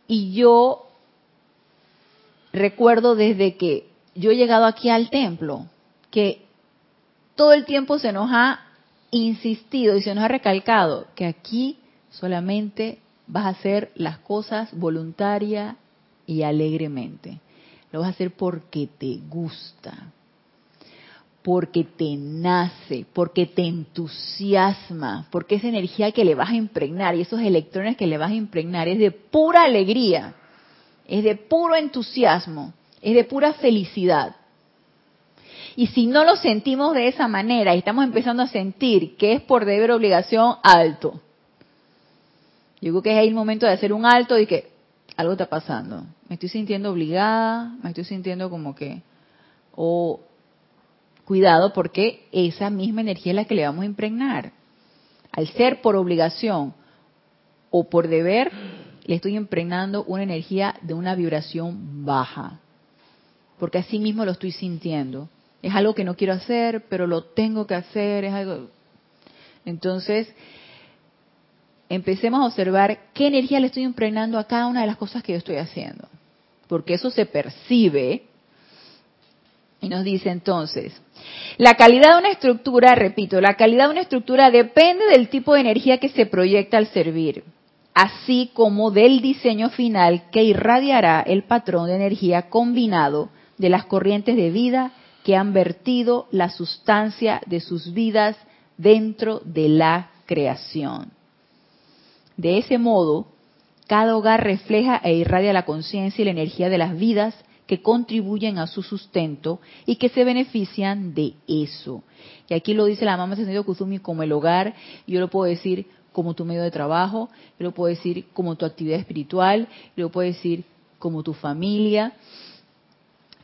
Y yo recuerdo desde que yo he llegado aquí al templo, que todo el tiempo se nos ha insistido y se nos ha recalcado que aquí solamente vas a hacer las cosas voluntaria y alegremente. Lo vas a hacer porque te gusta, porque te nace, porque te entusiasma, porque esa energía que le vas a impregnar y esos electrones que le vas a impregnar es de pura alegría, es de puro entusiasmo, es de pura felicidad. Y si no lo sentimos de esa manera y estamos empezando a sentir que es por deber obligación, alto. Yo creo que es ahí el momento de hacer un alto y que algo está pasando. Me estoy sintiendo obligada, me estoy sintiendo como que, o cuidado porque esa misma energía es la que le vamos a impregnar. Al ser por obligación o por deber, le estoy impregnando una energía de una vibración baja. Porque así mismo lo estoy sintiendo. Es algo que no quiero hacer, pero lo tengo que hacer, es algo... Entonces, empecemos a observar qué energía le estoy impregnando a cada una de las cosas que yo estoy haciendo. Porque eso se percibe. Y nos dice entonces, la calidad de una estructura, repito, la calidad de una estructura depende del tipo de energía que se proyecta al servir, así como del diseño final que irradiará el patrón de energía combinado de las corrientes de vida que han vertido la sustancia de sus vidas dentro de la creación. De ese modo, cada hogar refleja e irradia la conciencia y la energía de las vidas que contribuyen a su sustento y que se benefician de eso. Y aquí lo dice la mamá Sendido Kuzumi como el hogar, yo lo puedo decir como tu medio de trabajo, yo lo puedo decir como tu actividad espiritual, yo lo puedo decir como tu familia.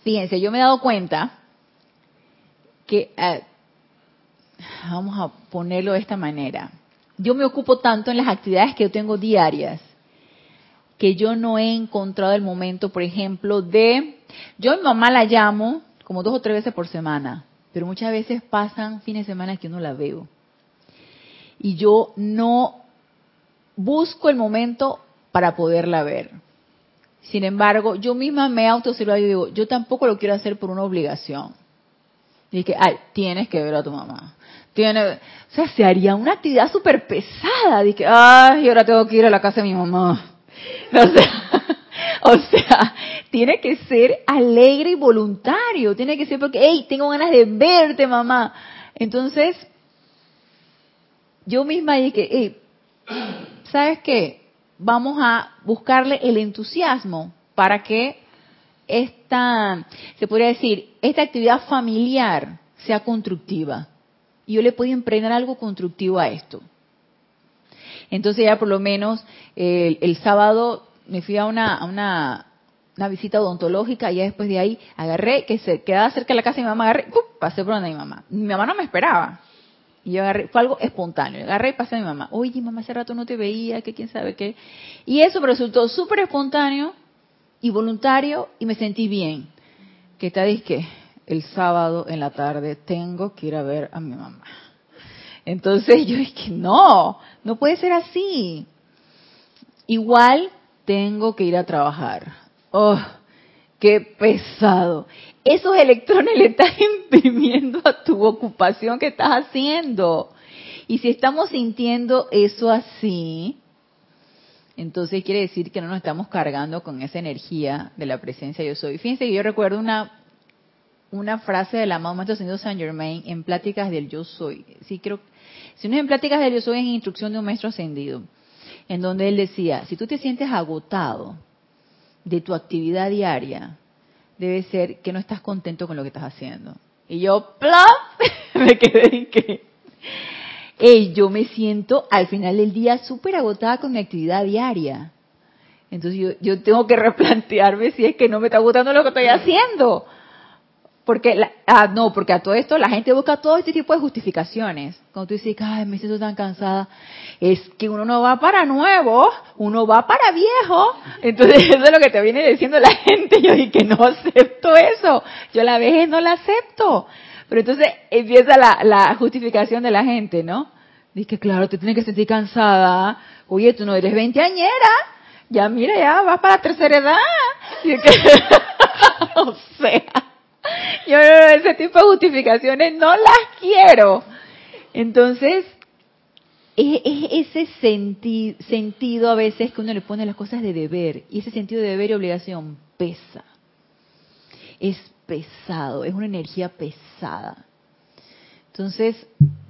Fíjense, yo me he dado cuenta que, eh, vamos a ponerlo de esta manera, yo me ocupo tanto en las actividades que yo tengo diarias que yo no he encontrado el momento, por ejemplo, de, yo a mi mamá la llamo como dos o tres veces por semana, pero muchas veces pasan fines de semana que no la veo. Y yo no busco el momento para poderla ver. Sin embargo, yo misma me autoobservo y digo, yo tampoco lo quiero hacer por una obligación. Y que, ay, tienes que ver a tu mamá. Tiene, o sea, se haría una actividad súper pesada. Dije, ay, ahora tengo que ir a la casa de mi mamá. O sea, o sea, tiene que ser alegre y voluntario. Tiene que ser porque, hey, tengo ganas de verte, mamá. Entonces, yo misma dije, hey, ¿sabes qué? Vamos a buscarle el entusiasmo para que esta, se podría decir, esta actividad familiar sea constructiva. Y yo le puedo impregnar algo constructivo a esto. Entonces ya por lo menos el, sábado me fui a una, una, visita odontológica y ya después de ahí agarré, que se quedaba cerca de la casa de mi mamá, agarré, pasé por donde mi mamá. Mi mamá no me esperaba. Y yo agarré, fue algo espontáneo. Agarré y pasé a mi mamá. Oye, mamá, hace rato no te veía, que quién sabe qué. Y eso resultó súper espontáneo y voluntario y me sentí bien. Que tal que el sábado en la tarde tengo que ir a ver a mi mamá. Entonces yo dije, no, no puede ser así. Igual tengo que ir a trabajar. Oh, qué pesado. Esos electrones le están imprimiendo a tu ocupación que estás haciendo. Y si estamos sintiendo eso así, entonces quiere decir que no nos estamos cargando con esa energía de la presencia yo soy. Fíjense que yo recuerdo una una frase del amado Maestro Señor Saint Germain en pláticas del yo soy. Sí, creo si no es en pláticas del yo soy, es en instrucción de un maestro ascendido, en donde él decía, si tú te sientes agotado de tu actividad diaria, debe ser que no estás contento con lo que estás haciendo. Y yo, ¡plop! me quedé en que, hey, yo me siento al final del día súper agotada con mi actividad diaria. Entonces yo, yo tengo que replantearme si es que no me está gustando lo que estoy haciendo. Porque, ah, no, porque a todo esto la gente busca todo este tipo de justificaciones. Cuando tú dices, ay, me siento tan cansada, es que uno no va para nuevo, uno va para viejo. Entonces eso es lo que te viene diciendo la gente. Yo dije que no acepto eso. Yo la vejez no la acepto. Pero entonces empieza la, la justificación de la gente, ¿no? Dice, claro, te tienes que sentir cansada. Oye, tú no eres veinteañera. Ya mira, ya vas para la tercera edad. o sea yo ese tipo de justificaciones no las quiero. Entonces, es, ese sentido a veces que uno le pone las cosas de deber, y ese sentido de deber y obligación pesa. Es pesado, es una energía pesada. Entonces,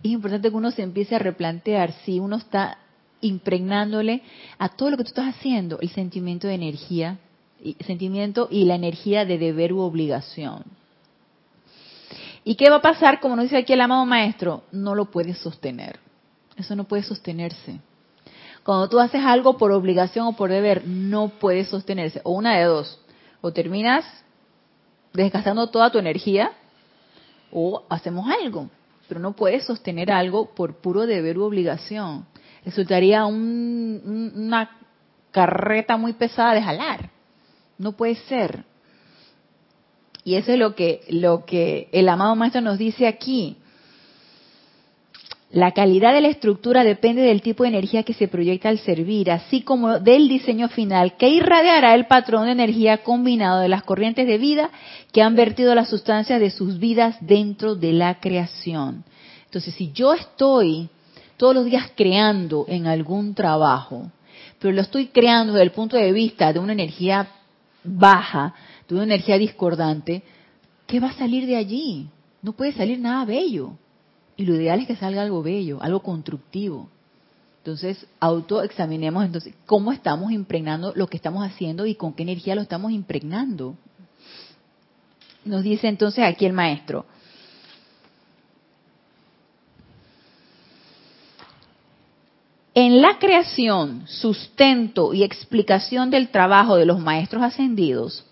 es importante que uno se empiece a replantear si uno está impregnándole a todo lo que tú estás haciendo el sentimiento de energía, sentimiento y la energía de deber u obligación. ¿Y qué va a pasar? Como nos dice aquí el amado maestro, no lo puedes sostener. Eso no puede sostenerse. Cuando tú haces algo por obligación o por deber, no puede sostenerse. O una de dos. O terminas desgastando toda tu energía o hacemos algo. Pero no puedes sostener algo por puro deber u obligación. Resultaría una carreta muy pesada de jalar. No puede ser. Y eso es lo que, lo que el amado maestro nos dice aquí. La calidad de la estructura depende del tipo de energía que se proyecta al servir, así como del diseño final que irradiará el patrón de energía combinado de las corrientes de vida que han vertido las sustancias de sus vidas dentro de la creación. Entonces, si yo estoy todos los días creando en algún trabajo, pero lo estoy creando desde el punto de vista de una energía baja, de una energía discordante, ¿qué va a salir de allí? No puede salir nada bello. Y lo ideal es que salga algo bello, algo constructivo. Entonces, autoexaminemos entonces cómo estamos impregnando lo que estamos haciendo y con qué energía lo estamos impregnando. Nos dice entonces aquí el maestro. En la creación, sustento y explicación del trabajo de los maestros ascendidos,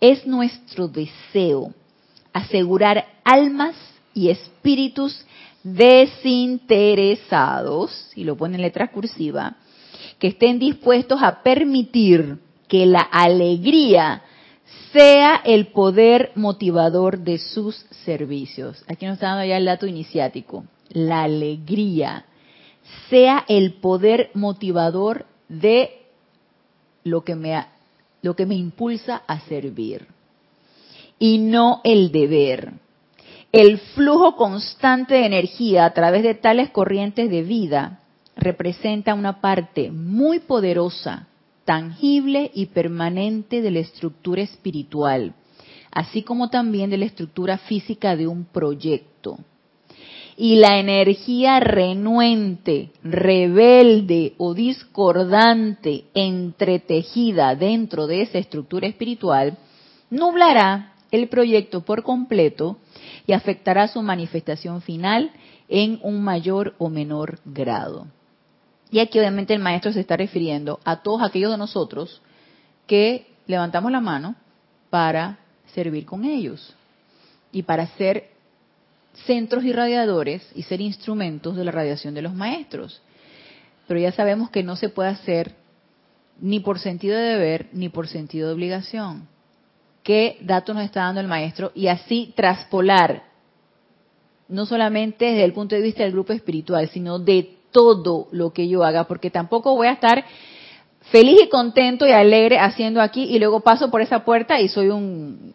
es nuestro deseo asegurar almas y espíritus desinteresados, y lo pone en letra cursiva, que estén dispuestos a permitir que la alegría sea el poder motivador de sus servicios. Aquí nos está dando ya el dato iniciático. La alegría sea el poder motivador de lo que me, lo que me impulsa a servir y no el deber. El flujo constante de energía a través de tales corrientes de vida representa una parte muy poderosa, tangible y permanente de la estructura espiritual, así como también de la estructura física de un proyecto. Y la energía renuente, rebelde o discordante entretejida dentro de esa estructura espiritual nublará el proyecto por completo y afectará su manifestación final en un mayor o menor grado. Y aquí obviamente el maestro se está refiriendo a todos aquellos de nosotros que levantamos la mano para servir con ellos y para ser centros irradiadores y ser instrumentos de la radiación de los maestros. Pero ya sabemos que no se puede hacer ni por sentido de deber ni por sentido de obligación qué datos nos está dando el maestro y así traspolar, no solamente desde el punto de vista del grupo espiritual, sino de todo lo que yo haga, porque tampoco voy a estar feliz y contento y alegre haciendo aquí y luego paso por esa puerta y soy un,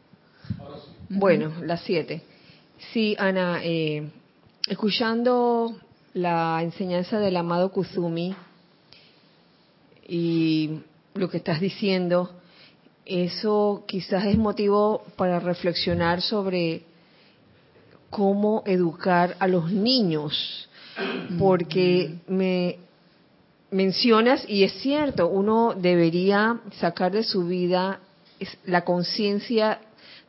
Bueno, la 7. Sí, Ana, eh, escuchando la enseñanza del amado Kuzumi y lo que estás diciendo, eso quizás es motivo para reflexionar sobre cómo educar a los niños, porque me mencionas, y es cierto, uno debería sacar de su vida la conciencia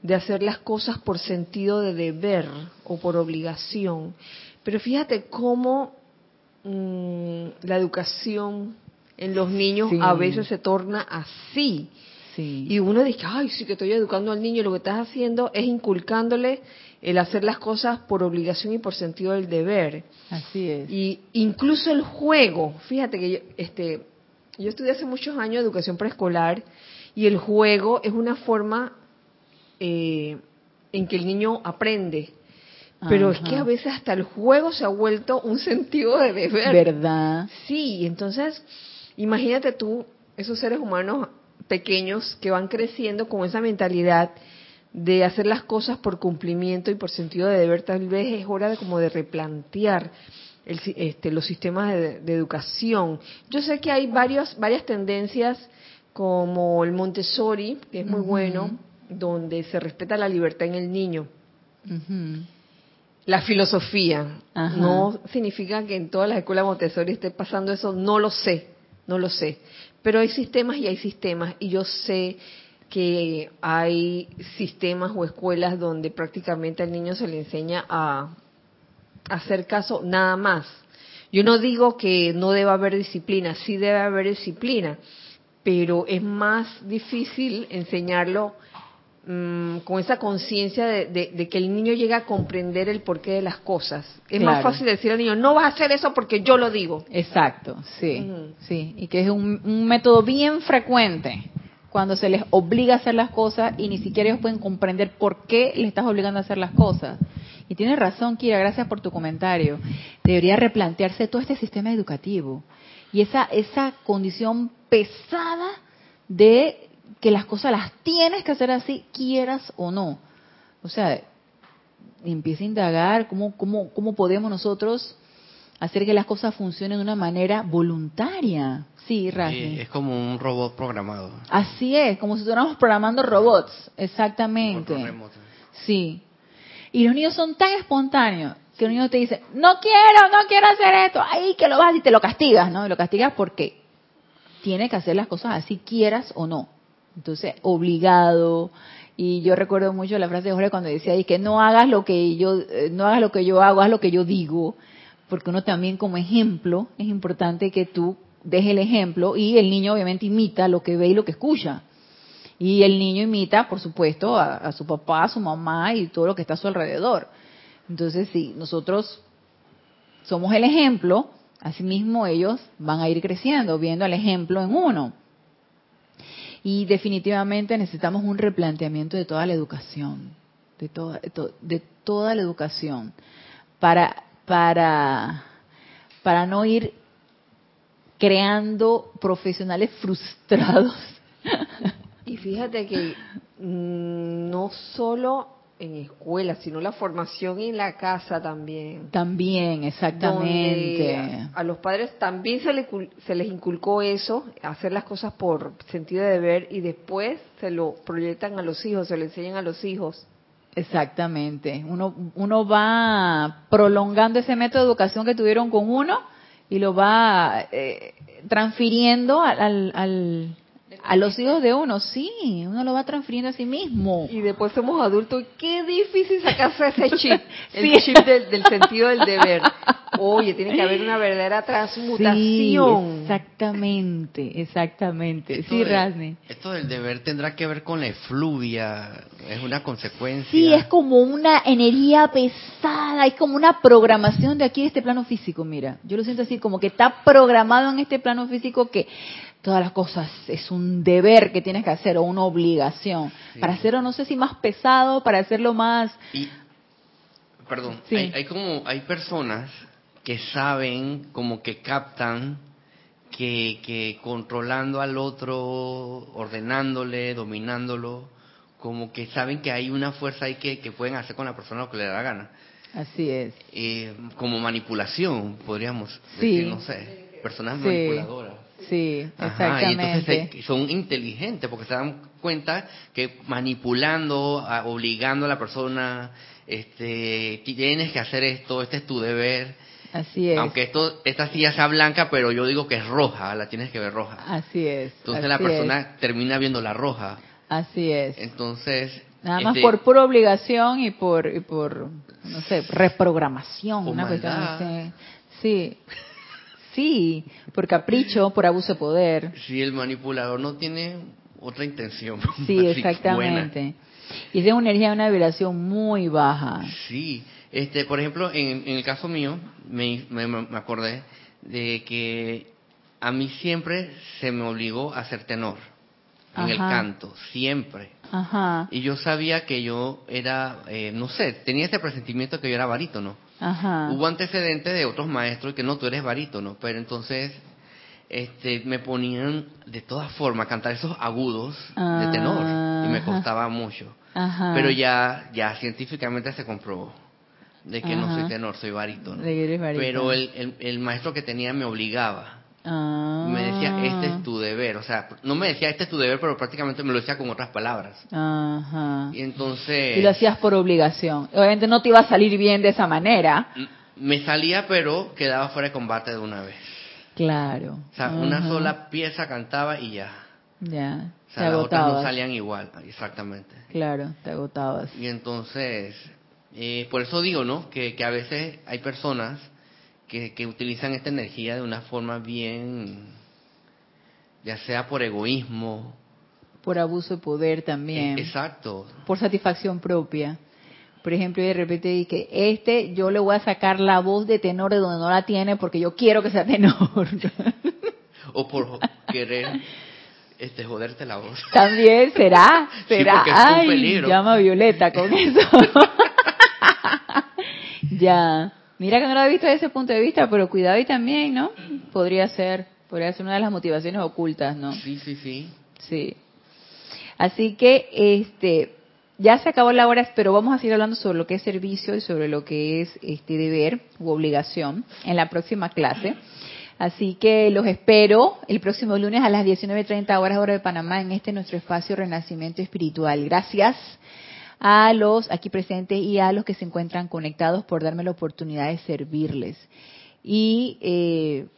de hacer las cosas por sentido de deber o por obligación. Pero fíjate cómo mm, la educación en los niños a veces se torna así. Y uno dice, ay, sí que estoy educando al niño, lo que estás haciendo es inculcándole el hacer las cosas por obligación y por sentido del deber. Así es. Y incluso el juego, fíjate que yo, este, yo estudié hace muchos años educación preescolar y el juego es una forma eh, en que el niño aprende. Pero es que a veces hasta el juego se ha vuelto un sentido de deber. ¿Verdad? Sí, entonces imagínate tú, esos seres humanos pequeños que van creciendo con esa mentalidad de hacer las cosas por cumplimiento y por sentido de deber, tal vez es hora de como de replantear este, los sistemas de, educación. Yo sé que hay varios, varias tendencias como el Montessori, que es muy bueno, donde se respeta la libertad en el niño. La filosofía. No significa que en todas las escuelas Montessori esté pasando eso, no lo sé, no lo sé. Pero hay sistemas y hay sistemas, y yo sé que hay sistemas o escuelas donde prácticamente al niño se le enseña a hacer caso nada más. Yo no digo que no deba haber disciplina, sí debe haber disciplina, pero es más difícil enseñarlo mm, con esa conciencia de, que el niño llega a comprender el porqué de las cosas. Es más fácil decir al niño, no vas a hacer eso porque yo lo digo. Exacto, sí, sí, y que es un método bien frecuente cuando se les obliga a hacer las cosas y ni siquiera ellos pueden comprender por qué le estás obligando a hacer las cosas. Y tienes razón, Kira, gracias por tu comentario. Debería replantearse todo este sistema educativo y esa, esa condición pesada de que las cosas las tienes que hacer así, quieras o no. O sea, empieza a indagar cómo, cómo, cómo podemos nosotros hacer que las cosas funcionen de una manera voluntaria. Sí, Rasmi. es como un robot programado. Así es, como si estuviéramos programando robots, exactamente. Sí. Y los niños son tan espontáneos que un niño te dice, no quiero, no quiero hacer esto, ahí que lo vas y te lo castigas, ¿no? Y lo castigas porque tiene que hacer las cosas así, quieras o no. Entonces, obligado. Y yo recuerdo mucho la frase de Jorge cuando decía, y que no hagas lo que yo, eh, no hagas lo que yo hago, haz lo que yo digo, porque uno también como ejemplo, es importante que tú deje el ejemplo y el niño obviamente imita lo que ve y lo que escucha. Y el niño imita, por supuesto, a, su papá, a su mamá y todo lo que está a su alrededor. Entonces, si nosotros somos el ejemplo, asimismo ellos van a ir creciendo, viendo el ejemplo en uno. Y definitivamente necesitamos un replanteamiento de toda la educación, de toda, de toda la educación, para, para, para no ir creando profesionales frustrados. Y fíjate que mm, no solo en escuelas, sino la formación en la casa también. También, exactamente. A, los padres también se, se les inculcó eso, hacer las cosas por sentido de deber y después se lo proyectan a los hijos, se lo enseñan a los hijos. Exactamente. Uno, uno va prolongando ese método de educación que tuvieron con uno y lo va eh, transfiriendo al, al, a los hijos de uno, sí, uno lo va transfiriendo a sí mismo. Y después somos adultos, qué difícil sacarse ese chip, el chip del, sentido del deber. Oye, tiene que haber una verdadera transmutación. exactamente, exactamente. sí, Rasne. Esto del deber tendrá que ver con la efluvia, es una consecuencia. Sí, es como una energía pesada, es como una programación de aquí de este plano físico, mira. Yo lo siento así, como que está programado en este plano físico que todas las cosas es un deber que tienes que hacer o una obligación. Para hacerlo, no sé si más pesado, para hacerlo más... perdón, hay, como, hay personas que saben, como que captan que, que controlando al otro, ordenándole, dominándolo, como que saben que hay una fuerza ahí que, que pueden hacer con la persona lo que le da la gana. Así es. Eh, como manipulación, podríamos decir, no sé, personas manipuladoras. Sí, exactamente. y entonces son inteligentes porque se dan cuenta que manipulando, obligando a la persona, este, tienes que hacer esto, este es tu deber. Así es. Aunque esto, esta silla sea blanca, pero yo digo que es roja, la tienes que ver roja. Así es. Entonces la persona termina viendo la roja. Así es. Entonces. Nada más este por pura obligación y por, y por, no sé, reprogramación, una cuestión Sí. Sí, por capricho, por abuso de poder. Sí, el manipulador no tiene otra intención. Sí, exactamente. Y es de una energía de una vibración muy baja. Sí, este, por ejemplo, en, el caso mío, me, me, acordé de que a mí siempre se me obligó a ser tenor en el canto, siempre. Ajá. Y yo sabía que yo era, eh, no sé, tenía ese presentimiento que yo era barítono. Hubo antecedentes de otros maestros que no, tú eres barítono, pero entonces este, me ponían de todas formas a cantar esos agudos de tenor y me costaba mucho. Pero ya, ya científicamente se comprobó de que no soy tenor, soy barítono. Pero el, el maestro que tenía me obligaba me decía, este es tu deber. O sea, no me decía, este es tu deber, pero prácticamente me lo decía con otras palabras. Ajá. Y entonces... Y lo hacías por obligación. Obviamente no te iba a salir bien de esa manera. Me salía, pero quedaba fuera de combate de una vez. Claro. O sea, una sola pieza cantaba y ya. Ya. O sea, las otras no salían igual, exactamente. Claro, te agotabas. Y entonces, eh, por eso digo, ¿no? Que, que a veces hay personas que, que utilizan esta energía de una forma bien, ya sea por egoísmo. Por abuso de poder también. Exacto. Por satisfacción propia. Por ejemplo, de repente dije, este yo le voy a sacar la voz de tenor de donde no la tiene porque yo quiero que sea tenor. o por querer este joderte la voz. También será, será. Ay, llama Violeta con eso. ya. Mira que no lo he visto desde ese punto de vista, pero cuidado y también, ¿no? Podría ser, podría ser una de las motivaciones ocultas, ¿no? Sí, sí, sí. Sí. Así que, este, ya se acabó la hora, pero vamos a seguir hablando sobre lo que es servicio y sobre lo que es este deber u obligación en la próxima clase. Así que los espero el próximo lunes a las 19.30 horas hora de Panamá en este nuestro espacio Renacimiento Espiritual. Gracias a los aquí presentes y a los que se encuentran conectados por darme la oportunidad de servirles. Y eh,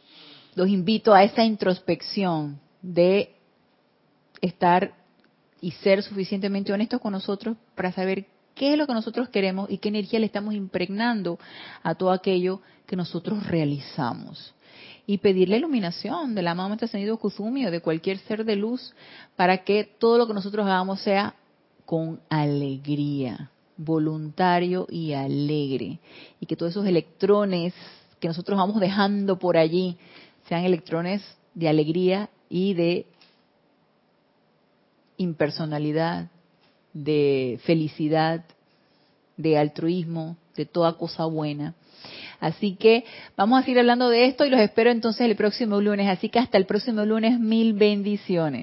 los invito a esta introspección de estar y ser suficientemente honestos con nosotros para saber qué es lo que nosotros queremos y qué energía le estamos impregnando a todo aquello que nosotros realizamos. Y pedir la iluminación del amado trascendido Kuzumi o de cualquier ser de luz para que todo lo que nosotros hagamos sea con alegría, voluntario y alegre. Y que todos esos electrones que nosotros vamos dejando por allí sean electrones de alegría y de impersonalidad, de felicidad, de altruismo, de toda cosa buena. Así que vamos a seguir hablando de esto y los espero entonces el próximo lunes. Así que hasta el próximo lunes, mil bendiciones.